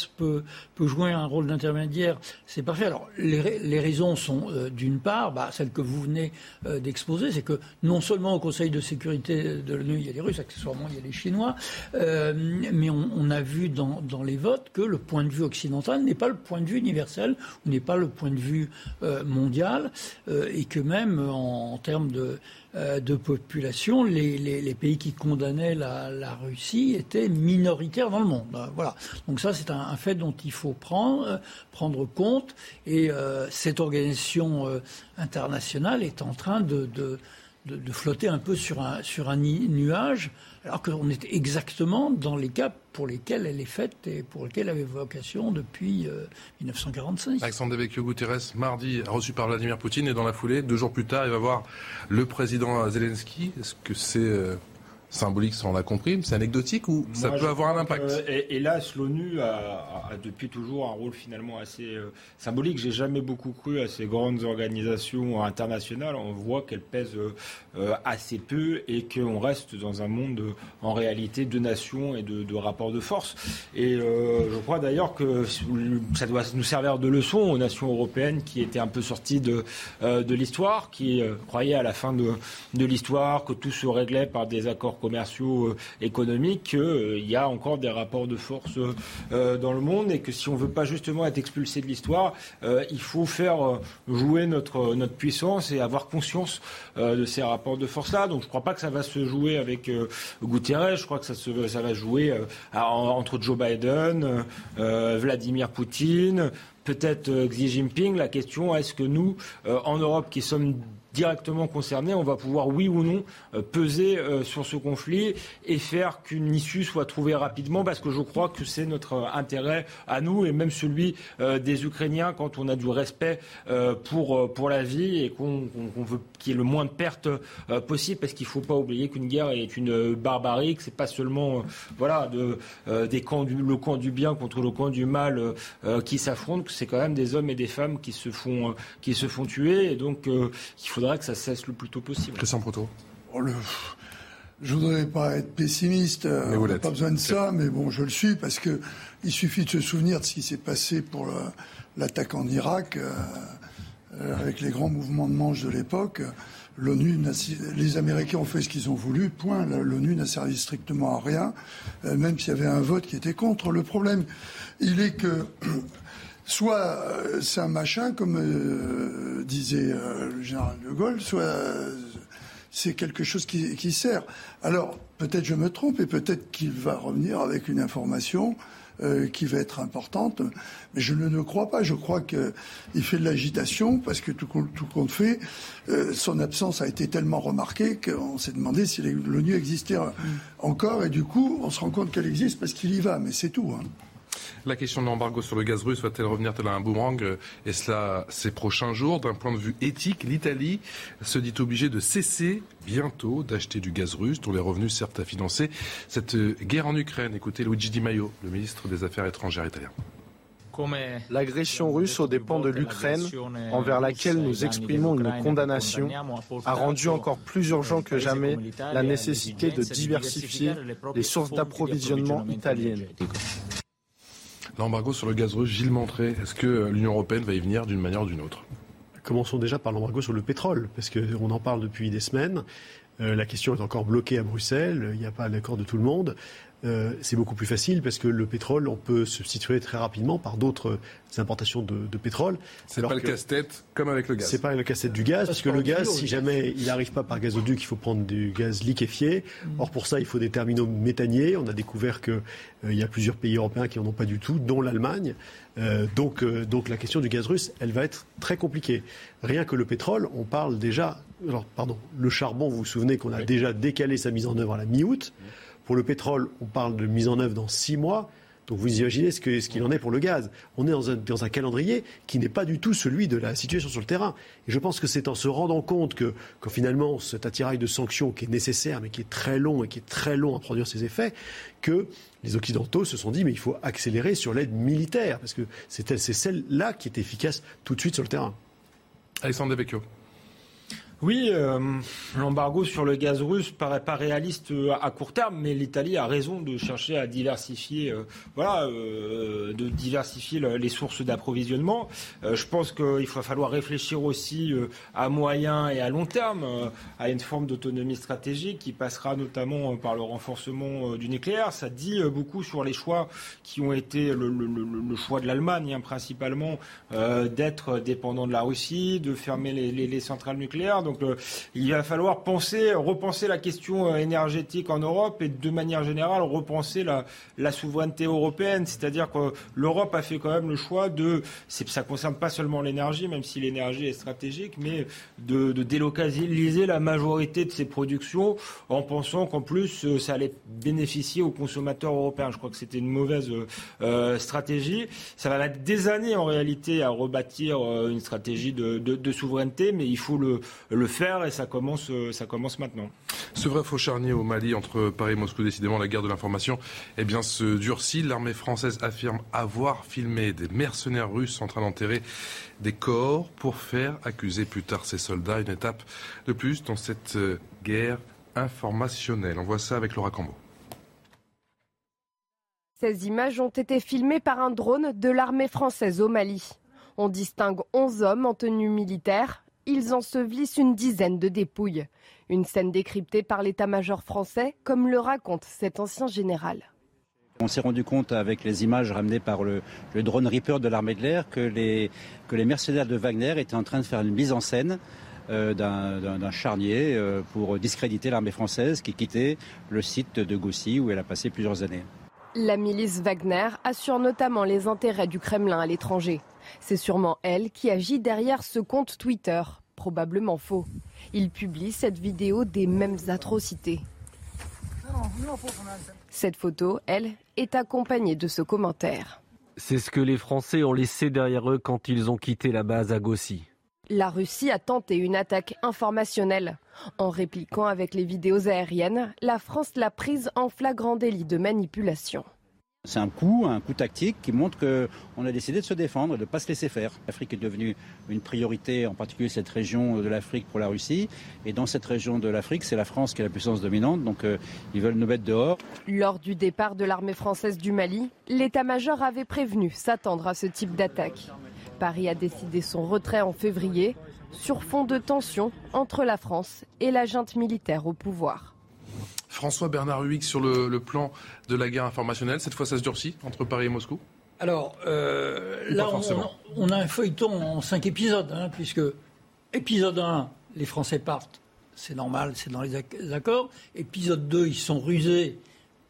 peut, jouer un rôle d'intermédiaire, c'est parfait. Alors, les, raisons sont, euh, d'une part, bah, celles que vous venez euh, d'exposer, c'est que non seulement au Conseil de sécurité de l'ONU, il y a les Russes, accessoirement, il y a les Chinois, euh, mais on, a vu dans, les votes que le point de vue occidental n'est pas le point de vue universel, n'est pas le point de vue mondial, et que même en, termes de de population, les, pays qui condamnaient la, Russie étaient minoritaires dans le monde. Euh, voilà. Donc ça, c'est un, fait dont il faut prendre, euh, compte. Et cette organisation internationale est en train de, flotter un peu sur un nuage, alors qu'on est exactement dans les cas pour lesquels elle est faite et pour lesquels elle avait vocation depuis 1945. Euh, Alexandre Devecchio Guterres, mardi, reçu par Vladimir Poutine, et dans la foulée, deux jours plus tard, il va voir le président Zelensky. Est-ce que c'est euh, symbolique, ça on l'a compris, c'est anecdotique ou ça peut avoir un impact? et, Hélas, l'ONU a, depuis toujours un rôle finalement assez euh, symbolique. J'ai jamais beaucoup cru à ces grandes organisations internationales. On voit qu'elles pèsent euh, assez peu et qu'on reste dans un monde en réalité de nations et de, rapports de force. Et euh, je crois d'ailleurs que ça doit nous servir de leçon aux nations européennes qui étaient un peu sorties de, de l'histoire, qui croyaient à la fin de, de l'histoire que tout se réglait par des accords commerciaux euh, économiques qu'il euh, y a encore des rapports de force euh, dans le monde et que si on ne veut pas justement être expulsé de l'histoire, il faut faire jouer notre, notre puissance et avoir conscience de ces rapports de force-là. Donc je ne crois pas que ça va se jouer avec Guterres, je crois que ça, se, ça va jouer entre Joe Biden, Vladimir Poutine, peut-être Xi Jinping. La question, est-ce que nous, en Europe, qui sommes directement concernés, on va pouvoir, oui ou non, euh, peser euh, sur ce conflit et faire qu'une issue soit trouvée rapidement, parce que je crois que c'est notre euh, intérêt à nous et même celui des Ukrainiens quand on a du respect pour, pour la vie et qu'on veut qu'il y ait le moins de pertes possible, parce qu'il ne faut pas oublier qu'une guerre est une barbarie, que c'est pas seulement voilà, de, des camps du, le camp du bien contre le camp du mal qui s'affrontent, que c'est quand même des hommes et des femmes qui se font, qui se font tuer, et donc faudrait que ça cesse le plus tôt possible. Christian Proto. Oh, le... Je voudrais pas être pessimiste, euh, on n'a pas besoin de ça, mais bon, je le suis parce que il suffit de se souvenir de ce qui s'est passé pour l'attaque en Irak euh, euh, avec les grands mouvements de manche de l'époque. L'ONU, les Américains ont fait ce qu'ils ont voulu. Point. L'ONU n'a servi strictement à rien, même s'il y avait un vote qui était contre. Le problème, il est que soit euh, c'est un machin, comme euh, disait euh, le général de Gaulle, soit c'est quelque chose qui, qui sert. Alors, peut-être je me trompe et peut-être qu'il va revenir avec une information qui va être importante, mais je ne le crois pas. Je crois qu'il fait de l'agitation parce que tout, tout compte fait, son absence a été tellement remarquée qu'on s'est demandé si l'ONU existait encore et du coup, on se rend compte qu'elle existe parce qu'il y va, mais c'est tout. Hein. La question de l'embargo sur le gaz russe va-t-elle revenir tel un boomerang Et cela ces prochains jours. D'un point de vue éthique, l'Italie se dit obligée de cesser bientôt d'acheter du gaz russe, dont les revenus servent à financer cette guerre en Ukraine. Écoutez Luigi Di Maio, le ministre des Affaires étrangères italien. L'agression russe aux dépens de l'Ukraine, envers laquelle nous exprimons une condamnation, a rendu encore plus urgent que jamais la nécessité de diversifier les sources d'approvisionnement italiennes. L'embargo sur le gaz russe, Gilles Montré, est-ce que l'Union européenne va y venir d'une manière ou d'une autre? Commençons déjà par l'embargo sur le pétrole, parce qu'on en parle depuis des semaines. Euh, la question est encore bloquée à Bruxelles, il n'y a pas d'accord de tout le monde. Euh, c'est beaucoup plus facile parce que le pétrole, on peut substituer très rapidement par d'autres importations de, de pétrole. C'est pas le casse-tête comme avec le gaz. C'est pas le casse-tête du gaz, parce que le gaz, si jamais il n'arrive pas par gazoduc, il faut prendre du gaz liquéfié. Mm. Or pour ça, il faut des terminaux méthaniers. On a découvert qu'il euh, y a plusieurs pays européens qui n'en ont pas du tout, dont l'Allemagne. Euh, donc, donc la question du gaz russe, elle va être très compliquée. Rien que le pétrole, on parle déjà. Alors pardon, le charbon, vous vous souvenez qu'on a déjà décalé sa mise en œuvre à la mi-août. Pour le pétrole, on parle de mise en œuvre dans six mois. Donc vous imaginez ce qu'il en est pour le gaz. On est dans un, calendrier qui n'est pas du tout celui de la situation sur le terrain. Et je pense que c'est en se rendant compte que, finalement cet attirail de sanctions qui est nécessaire mais qui est très long et qui est très long à produire ses effets, que les Occidentaux se sont dit mais il faut accélérer sur l'aide militaire parce que c'est celle-là qui est efficace tout de suite sur le terrain. Alexandre Devecchio. Oui, euh, l'embargo sur le gaz russe paraît pas réaliste euh, à court terme, mais l'Italie a raison de chercher à diversifier, euh, voilà, de diversifier les sources d'approvisionnement. je pense qu'il va falloir réfléchir aussi à moyen et à long terme à une forme d'autonomie stratégique qui passera notamment par le renforcement du nucléaire. Ça dit beaucoup sur les choix qui ont été le, choix de l'Allemagne, hein, principalement d'être dépendant de la Russie, de fermer les, les centrales nucléaires. Donc euh, il va falloir penser, repenser la question euh, énergétique en Europe et de manière générale repenser la, souveraineté européenne. C'est-à-dire que l'Europe a fait quand même le choix de, ça concerne pas seulement l'énergie, même si l'énergie est stratégique, mais de, délocaliser la majorité de ses productions en pensant qu'en plus euh, ça allait bénéficier aux consommateurs européens. Je crois que c'était une mauvaise stratégie. Ça va mettre des années en réalité à rebâtir une stratégie de, de souveraineté, mais il faut le le faire et ça commence, ça commence maintenant. Ce vrai faux charnier au Mali entre Paris et Moscou, décidément, la guerre de l'information eh bien, se durcit. L'armée française affirme avoir filmé des mercenaires russes en train d'enterrer des corps pour faire accuser plus tard ces soldats. Une étape de plus dans cette euh, guerre informationnelle. On voit ça avec Laura Cambo. Ces images ont été filmées par un drone de l'armée française au Mali. On distingue 11 hommes en tenue militaire. Ils ensevelissent une dizaine de dépouilles. Une scène décryptée par l'état-major français, comme le raconte cet ancien général. On s'est rendu compte avec les images ramenées par le, drone Reaper de l'armée de l'air que les, mercenaires de Wagner étaient en train de faire une mise en scène euh, d'un charnier euh, pour discréditer l'armée française qui quittait le site de Goussy où elle a passé plusieurs années. La milice Wagner assure notamment les intérêts du Kremlin à l'étranger. C'est sûrement elle qui agit derrière ce compte Twitter, probablement faux. Il publie cette vidéo des mêmes atrocités. Cette photo, elle, est accompagnée de ce commentaire. C'est ce que les Français ont laissé derrière eux quand ils ont quitté la base à Gossi. La Russie a tenté une attaque informationnelle. En répliquant avec les vidéos aériennes, la France l'a prise en flagrant délit de manipulation. C'est un coup, un coup tactique qui montre qu'on a décidé de se défendre et de ne pas se laisser faire. L'Afrique est devenue une priorité, en particulier cette région de l'Afrique pour la Russie. Et dans cette région de l'Afrique, c'est la France qui est la puissance dominante, donc euh, ils veulent nous mettre dehors. Lors du départ de l'armée française du Mali, l'état-major avait prévenu s'attendre à ce type d'attaque. Paris a décidé son retrait en février sur fond de tension entre la France et la junte militaire au pouvoir. François Bernard Huyghe sur le, plan de la guerre informationnelle. Cette fois, ça se durcit entre Paris et Moscou? Alors, euh, là, on, a un feuilleton en cinq épisodes, hein, puisque épisode 1, les Français partent, c'est normal, c'est dans les accords. Épisode 2, ils sont rusés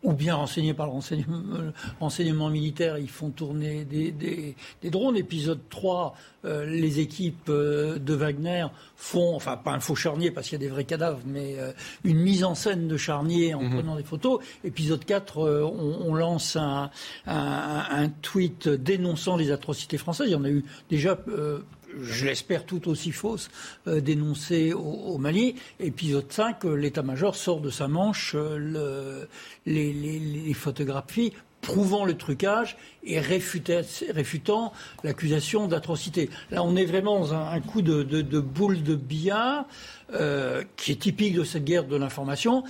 ou bien renseignés par le euh, renseignement, militaire, ils font tourner des, drones. Épisode 3, euh, les équipes euh, de Wagner font, enfin pas un faux charnier parce qu'il y a des vrais cadavres, mais une mise en scène de charnier en mhm. prenant des photos. Épisode 4, on, lance un, un, tweet dénonçant les atrocités françaises. Il y en a eu déjà je l'espère tout aussi fausse, euh, dénoncée au, Mali. Épisode 5, euh, l'état-major sort de sa manche euh, les, photographies prouvant le trucage et réfutant l'accusation d'atrocité. Là, on est vraiment dans un, coup de, boule de billard qui est typique de cette guerre de l'information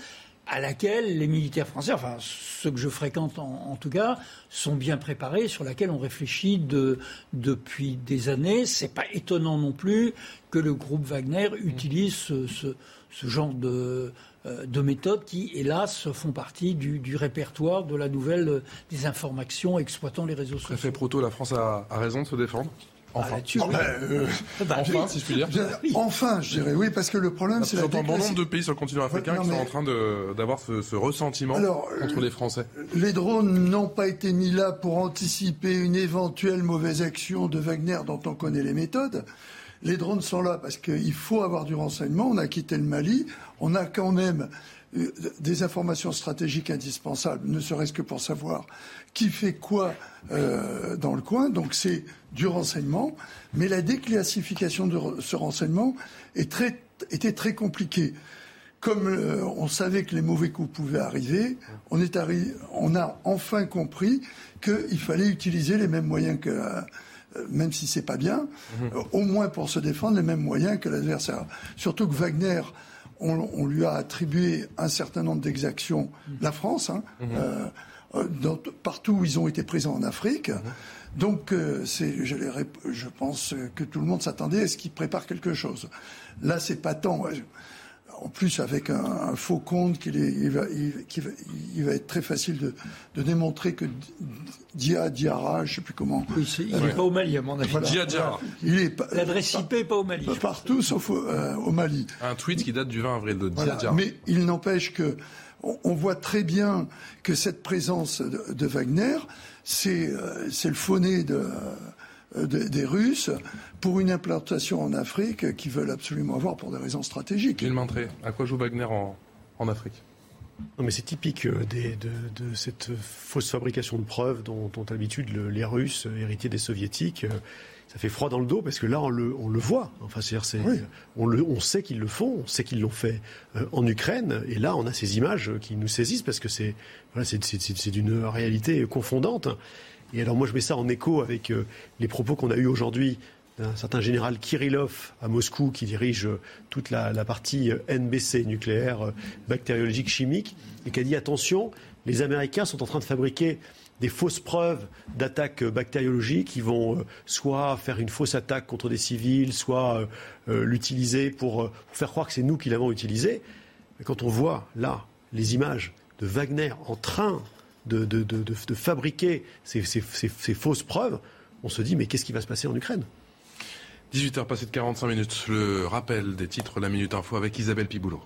à laquelle les militaires français, enfin ceux que je fréquente en, tout cas, sont bien préparés, sur laquelle on réfléchit depuis des années. C'est pas étonnant non plus que le groupe Wagner utilise ce, genre de, euh, de méthodes qui, hélas, font partie du, répertoire de la nouvelle des informations exploitant les réseaux sociaux. Préfet Proto, la France a raison de se défendre Enfin, si je puis dire. Enfin, je dirais oui, parce que le problème, c'est la bon nombre de pays sur le continent africain qui sont en train d'avoir ce, ressentiment contre les Français. Les drones n'ont pas été mis là pour anticiper une éventuelle mauvaise action de Wagner dont on connaît les méthodes. Les drones sont là parce qu'il faut avoir du renseignement. On a quitté le Mali. On a quand même euh, des informations stratégiques indispensables, ne serait-ce que pour savoir qui fait quoi euh, dans le coin. Donc c'est du renseignement, mais la déclassification de ce renseignement est très, était très compliquée. Comme euh, on savait que les mauvais coups pouvaient arriver, on, est on a enfin compris qu'il fallait utiliser les mêmes moyens que, même si c'est pas bien, mhm. au moins pour se défendre, les mêmes moyens que l'adversaire. Surtout que Wagner on, lui a attribué un certain nombre d'exactions, la France, hein, mhm. euh, euh, partout où ils ont été présents en Afrique. Mhm. Donc, euh, je, pense que tout le monde s'attendait à ce qu'il prépare quelque chose. Là, c'est pas tant en plus avec un, faux compte qu'il il va, il, va, être très facile de, démontrer que Dia Diara, je ne sais plus comment. il n'est pas au Mali à mon avis. Dia Diara. L'adresse IP n'est pas au Mali. Partout sauf euh, au, Mali. Un tweet qui date du 20 avril de Dia Diara. Mais il n'empêche que on, voit très bien que cette présence de, Wagner, c'est euh, le fauné de euh, des Russes pour une implantation en Afrique qu'ils veulent absolument avoir pour des raisons stratégiques. Gilles Montré, à quoi joue Wagner en, Afrique? Non, mais c'est typique euh, de, cette fausse fabrication de preuves dont ont l'habitude les Russes, héritiers des Soviétiques. Ça fait froid dans le dos parce que là, on le, voit. Enfin, c'est, on, on sait qu'ils le font, on sait qu'ils l'ont fait en Ukraine. Et là, on a ces images qui nous saisissent parce que c'est, c'est, d'une réalité confondante. Et alors, moi, je mets ça en écho avec les propos qu'on a eus aujourd'hui d'un certain général Kirillov à Moscou qui dirige toute la, partie NBC nucléaire, euh, bactériologique, chimique, et qui a dit attention, les Américains sont en train de fabriquer des fausses preuves d'attaques bactériologiques qui vont euh, soit faire une fausse attaque contre des civils, soit euh, l'utiliser pour, faire croire que c'est nous qui l'avons utilisé. Quand on voit là les images de Wagner en train de, fabriquer ces fausses preuves, on se dit mais qu'est-ce qui va se passer en Ukraine? 18h passé de 45 minutes. Le rappel des titres La Minute Info avec Isabelle Piboulot.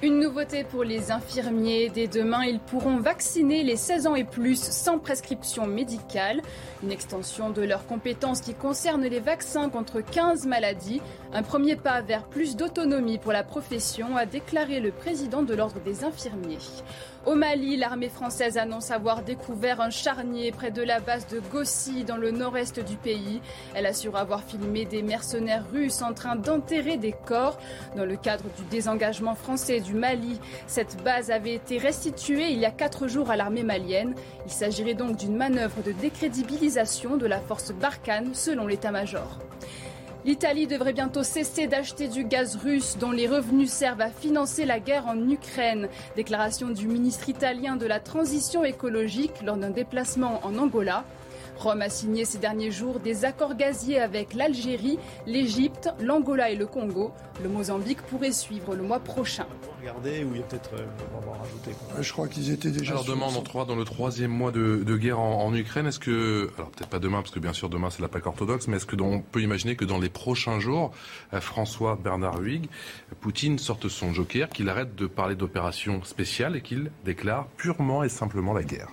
Une nouveauté pour les infirmiers. Dès demain, ils pourront vacciner les 16 ans et plus sans prescription médicale. Une extension de leurs compétences qui concerne les vaccins contre 15 maladies. Un premier pas vers plus d'autonomie pour la profession, a déclaré le président de l'Ordre des infirmiers. Au Mali, l'armée française annonce avoir découvert un charnier près de la base de Gossi dans le nord-est du pays. Elle assure avoir filmé des mercenaires russes en train d'enterrer des corps. Dans le cadre du désengagement français du Mali, cette base avait été restituée il y a quatre jours à l'armée malienne. Il s'agirait donc d'une manœuvre de décrédibilisation de la force Barkhane selon l'état-major. L'Italie devrait bientôt cesser d'acheter du gaz russe dont les revenus servent à financer la guerre en Ukraine. Déclaration du ministre italien de la transition écologique lors d'un déplacement en Angola. Rome a signé ces derniers jours des accords gaziers avec l'Algérie, l'Égypte, l'Angola et le Congo. Le Mozambique pourrait suivre le mois prochain. Regardez où il y a peut-être euh, rajouter. Je crois qu'ils étaient déjà. Alors demain, on entrera dans le troisième mois de, guerre en, Ukraine. Est-ce que, alors peut-être pas demain, parce que bien sûr demain c'est la Pâque orthodoxe, mais est-ce que on peut imaginer que dans les prochains jours, euh, François Bernard Huyghe, Poutine sorte son joker, qu'il arrête de parler d'opération spéciale et qu'il déclare purement et simplement la guerre?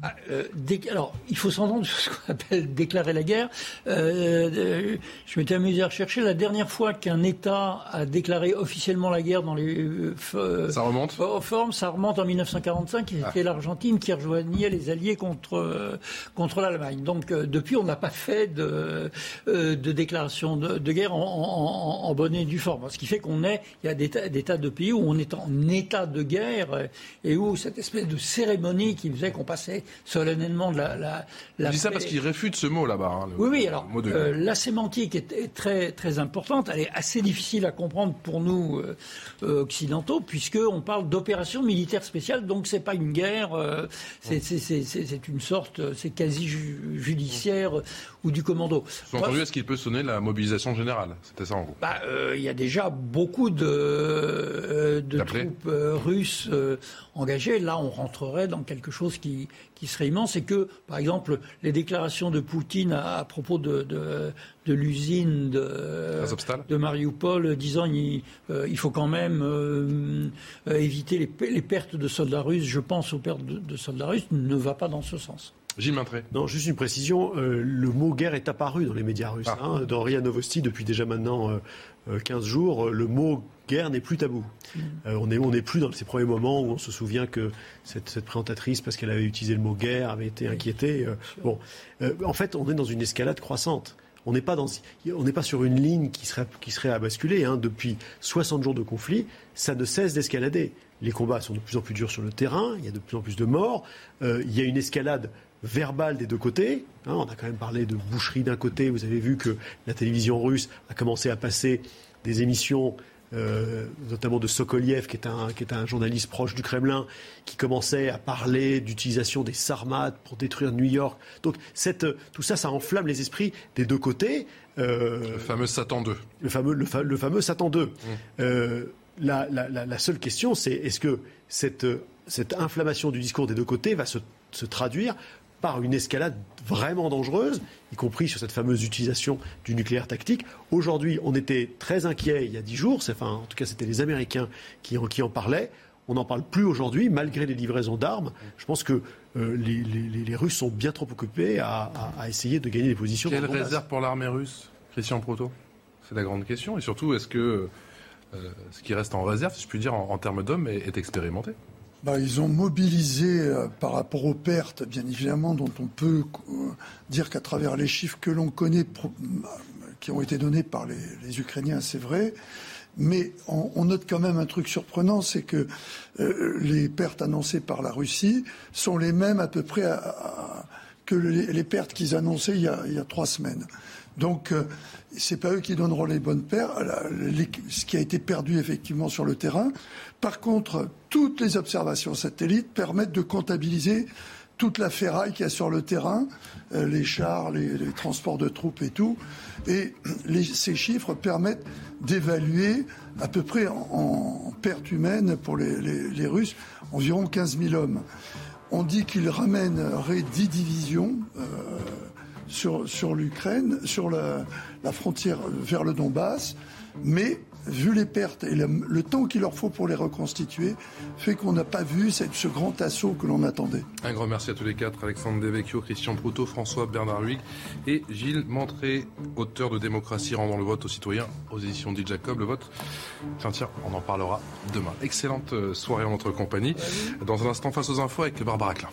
Ah, euh, alors, il faut s'entendre sur ce qu'on appelle déclarer la guerre. Euh, je m'étais amusé à rechercher la dernière fois qu'un État a déclaré officiellement la guerre dans les euh, ça remonte? formes, ça remonte en 1945. C'était ah. l'Argentine qui rejoignait les Alliés contre contre l'Allemagne. Donc depuis, on n'a pas fait de de déclaration de, guerre en, en, bonne et due forme. Ce qui fait qu'on est, il y a des, des tas de pays où on est en état de guerre et où cette espèce de cérémonie qui faisait qu'on passait solennellement de la. la, la Je dis ça parce qu'il réfute ce mot là-bas. Hein, oui, oui. Alors, euh, la sémantique est, très très importante. Elle est assez difficile à comprendre pour nous euh, euh, occidentaux, puisque on parle d'opération militaire spéciale. Donc c'est pas une guerre. c'est une sorte, c'est quasi judiciaire ou du commando. est-ce qu'il peut sonner la mobilisation générale? C'était ça en gros. Bah, il y a déjà beaucoup de, de troupes russes engagées. Là, on rentrerait dans quelque chose qui, qui serait immense, c'est que, par exemple, les déclarations de Poutine à, propos de, de, l'usine de, de Mariupol, disant il, euh, il faut quand même euh, éviter les, les, pertes de soldats russes, je pense aux pertes de, soldats russes, ne va pas dans ce sens. Gilles Maintré. Non, juste une précision. Euh, le mot guerre est apparu dans les médias russes. Ah. Hein, dans RIA Novosti, depuis déjà maintenant 15 jours, le mot guerre n'est plus tabou. Mm. Euh, on n'est on est plus dans ces premiers moments où on se souvient que cette, cette présentatrice, parce qu'elle avait utilisé le mot guerre, avait été inquiétée. Euh, bon, euh, en fait, on est dans une escalade croissante. On n'est pas, dans, on n'est pas sur une ligne qui serait, qui serait à basculer. Hein. Depuis 60 jours de conflit, ça ne cesse d'escalader. Les combats sont de plus en plus durs sur le terrain, il y a de plus en plus de morts, il y a une escalade verbale des deux côtés. Hein. on a quand même parlé de boucherie d'un côté. Vous avez vu que la télévision russe a commencé à passer des émissions euh, notamment de Sokoliev, qui est, un, qui est un journaliste proche du Kremlin, qui commençait à parler d'utilisation des Sarmates pour détruire New York. Donc cette, tout ça, ça enflamme les esprits des deux côtés. Euh, le fameux Satan 2. Le fameux, le, fameux Satan 2. Mmh. Euh, la, la, la, seule question, c'est est-ce que cette, cette inflammation du discours des deux côtés va se, se traduire par une escalade vraiment dangereuse, y compris sur cette fameuse utilisation du nucléaire tactique. Aujourd'hui, on était très inquiet il y a dix jours, enfin, en tout cas c'était les Américains qui, qui en parlaient. On n'en parle plus aujourd'hui, malgré les livraisons d'armes. Je pense que euh, les, les, Russes sont bien trop occupés à, à, essayer de gagner des positions. Quelle réserve pour l'armée russe, Christian Proto? C'est la grande question. Et surtout, est-ce que ce qui reste en réserve, si je puis dire, en, termes d'hommes, est, expérimenté? Bah, ils ont mobilisé par rapport aux pertes, bien évidemment, dont on peut dire qu'à travers les chiffres que l'on connaît, qui ont été donnés par les Ukrainiens, c'est vrai, mais on, note quand même un truc surprenant, c'est que euh, les pertes annoncées par la Russie sont les mêmes à peu près que les, pertes qu'ils annonçaient il y, a, trois semaines. Donc, euh, c'est pas eux qui donneront les bonnes pertes, ce qui a été perdu effectivement sur le terrain. Par contre, toutes les observations satellites permettent de comptabiliser toute la ferraille qu'il y a sur le terrain, euh, les chars, les, transports de troupes et tout. Et ces chiffres permettent d'évaluer à peu près en, pertes humaines pour les, Russes environ 15 000 hommes. On dit qu'ils ramèneraient 10 divisions euh, sur, l'Ukraine, sur la, frontière vers le Donbass, mais vu les pertes et le, temps qu'il leur faut pour les reconstituer, fait qu'on n'a pas vu ce grand assaut que l'on attendait. Un grand merci à tous les quatre, Alexandre Devecchio, Christian Proutot, François Bernard Huyghe et Gilles Montré, auteur de Démocratie rendant le vote aux citoyens aux éditions dit Jacob. Le vote, tiens, tiens, on en parlera demain. Excellente euh, soirée en notre compagnie. Dans un instant, face aux infos avec Barbara Klein.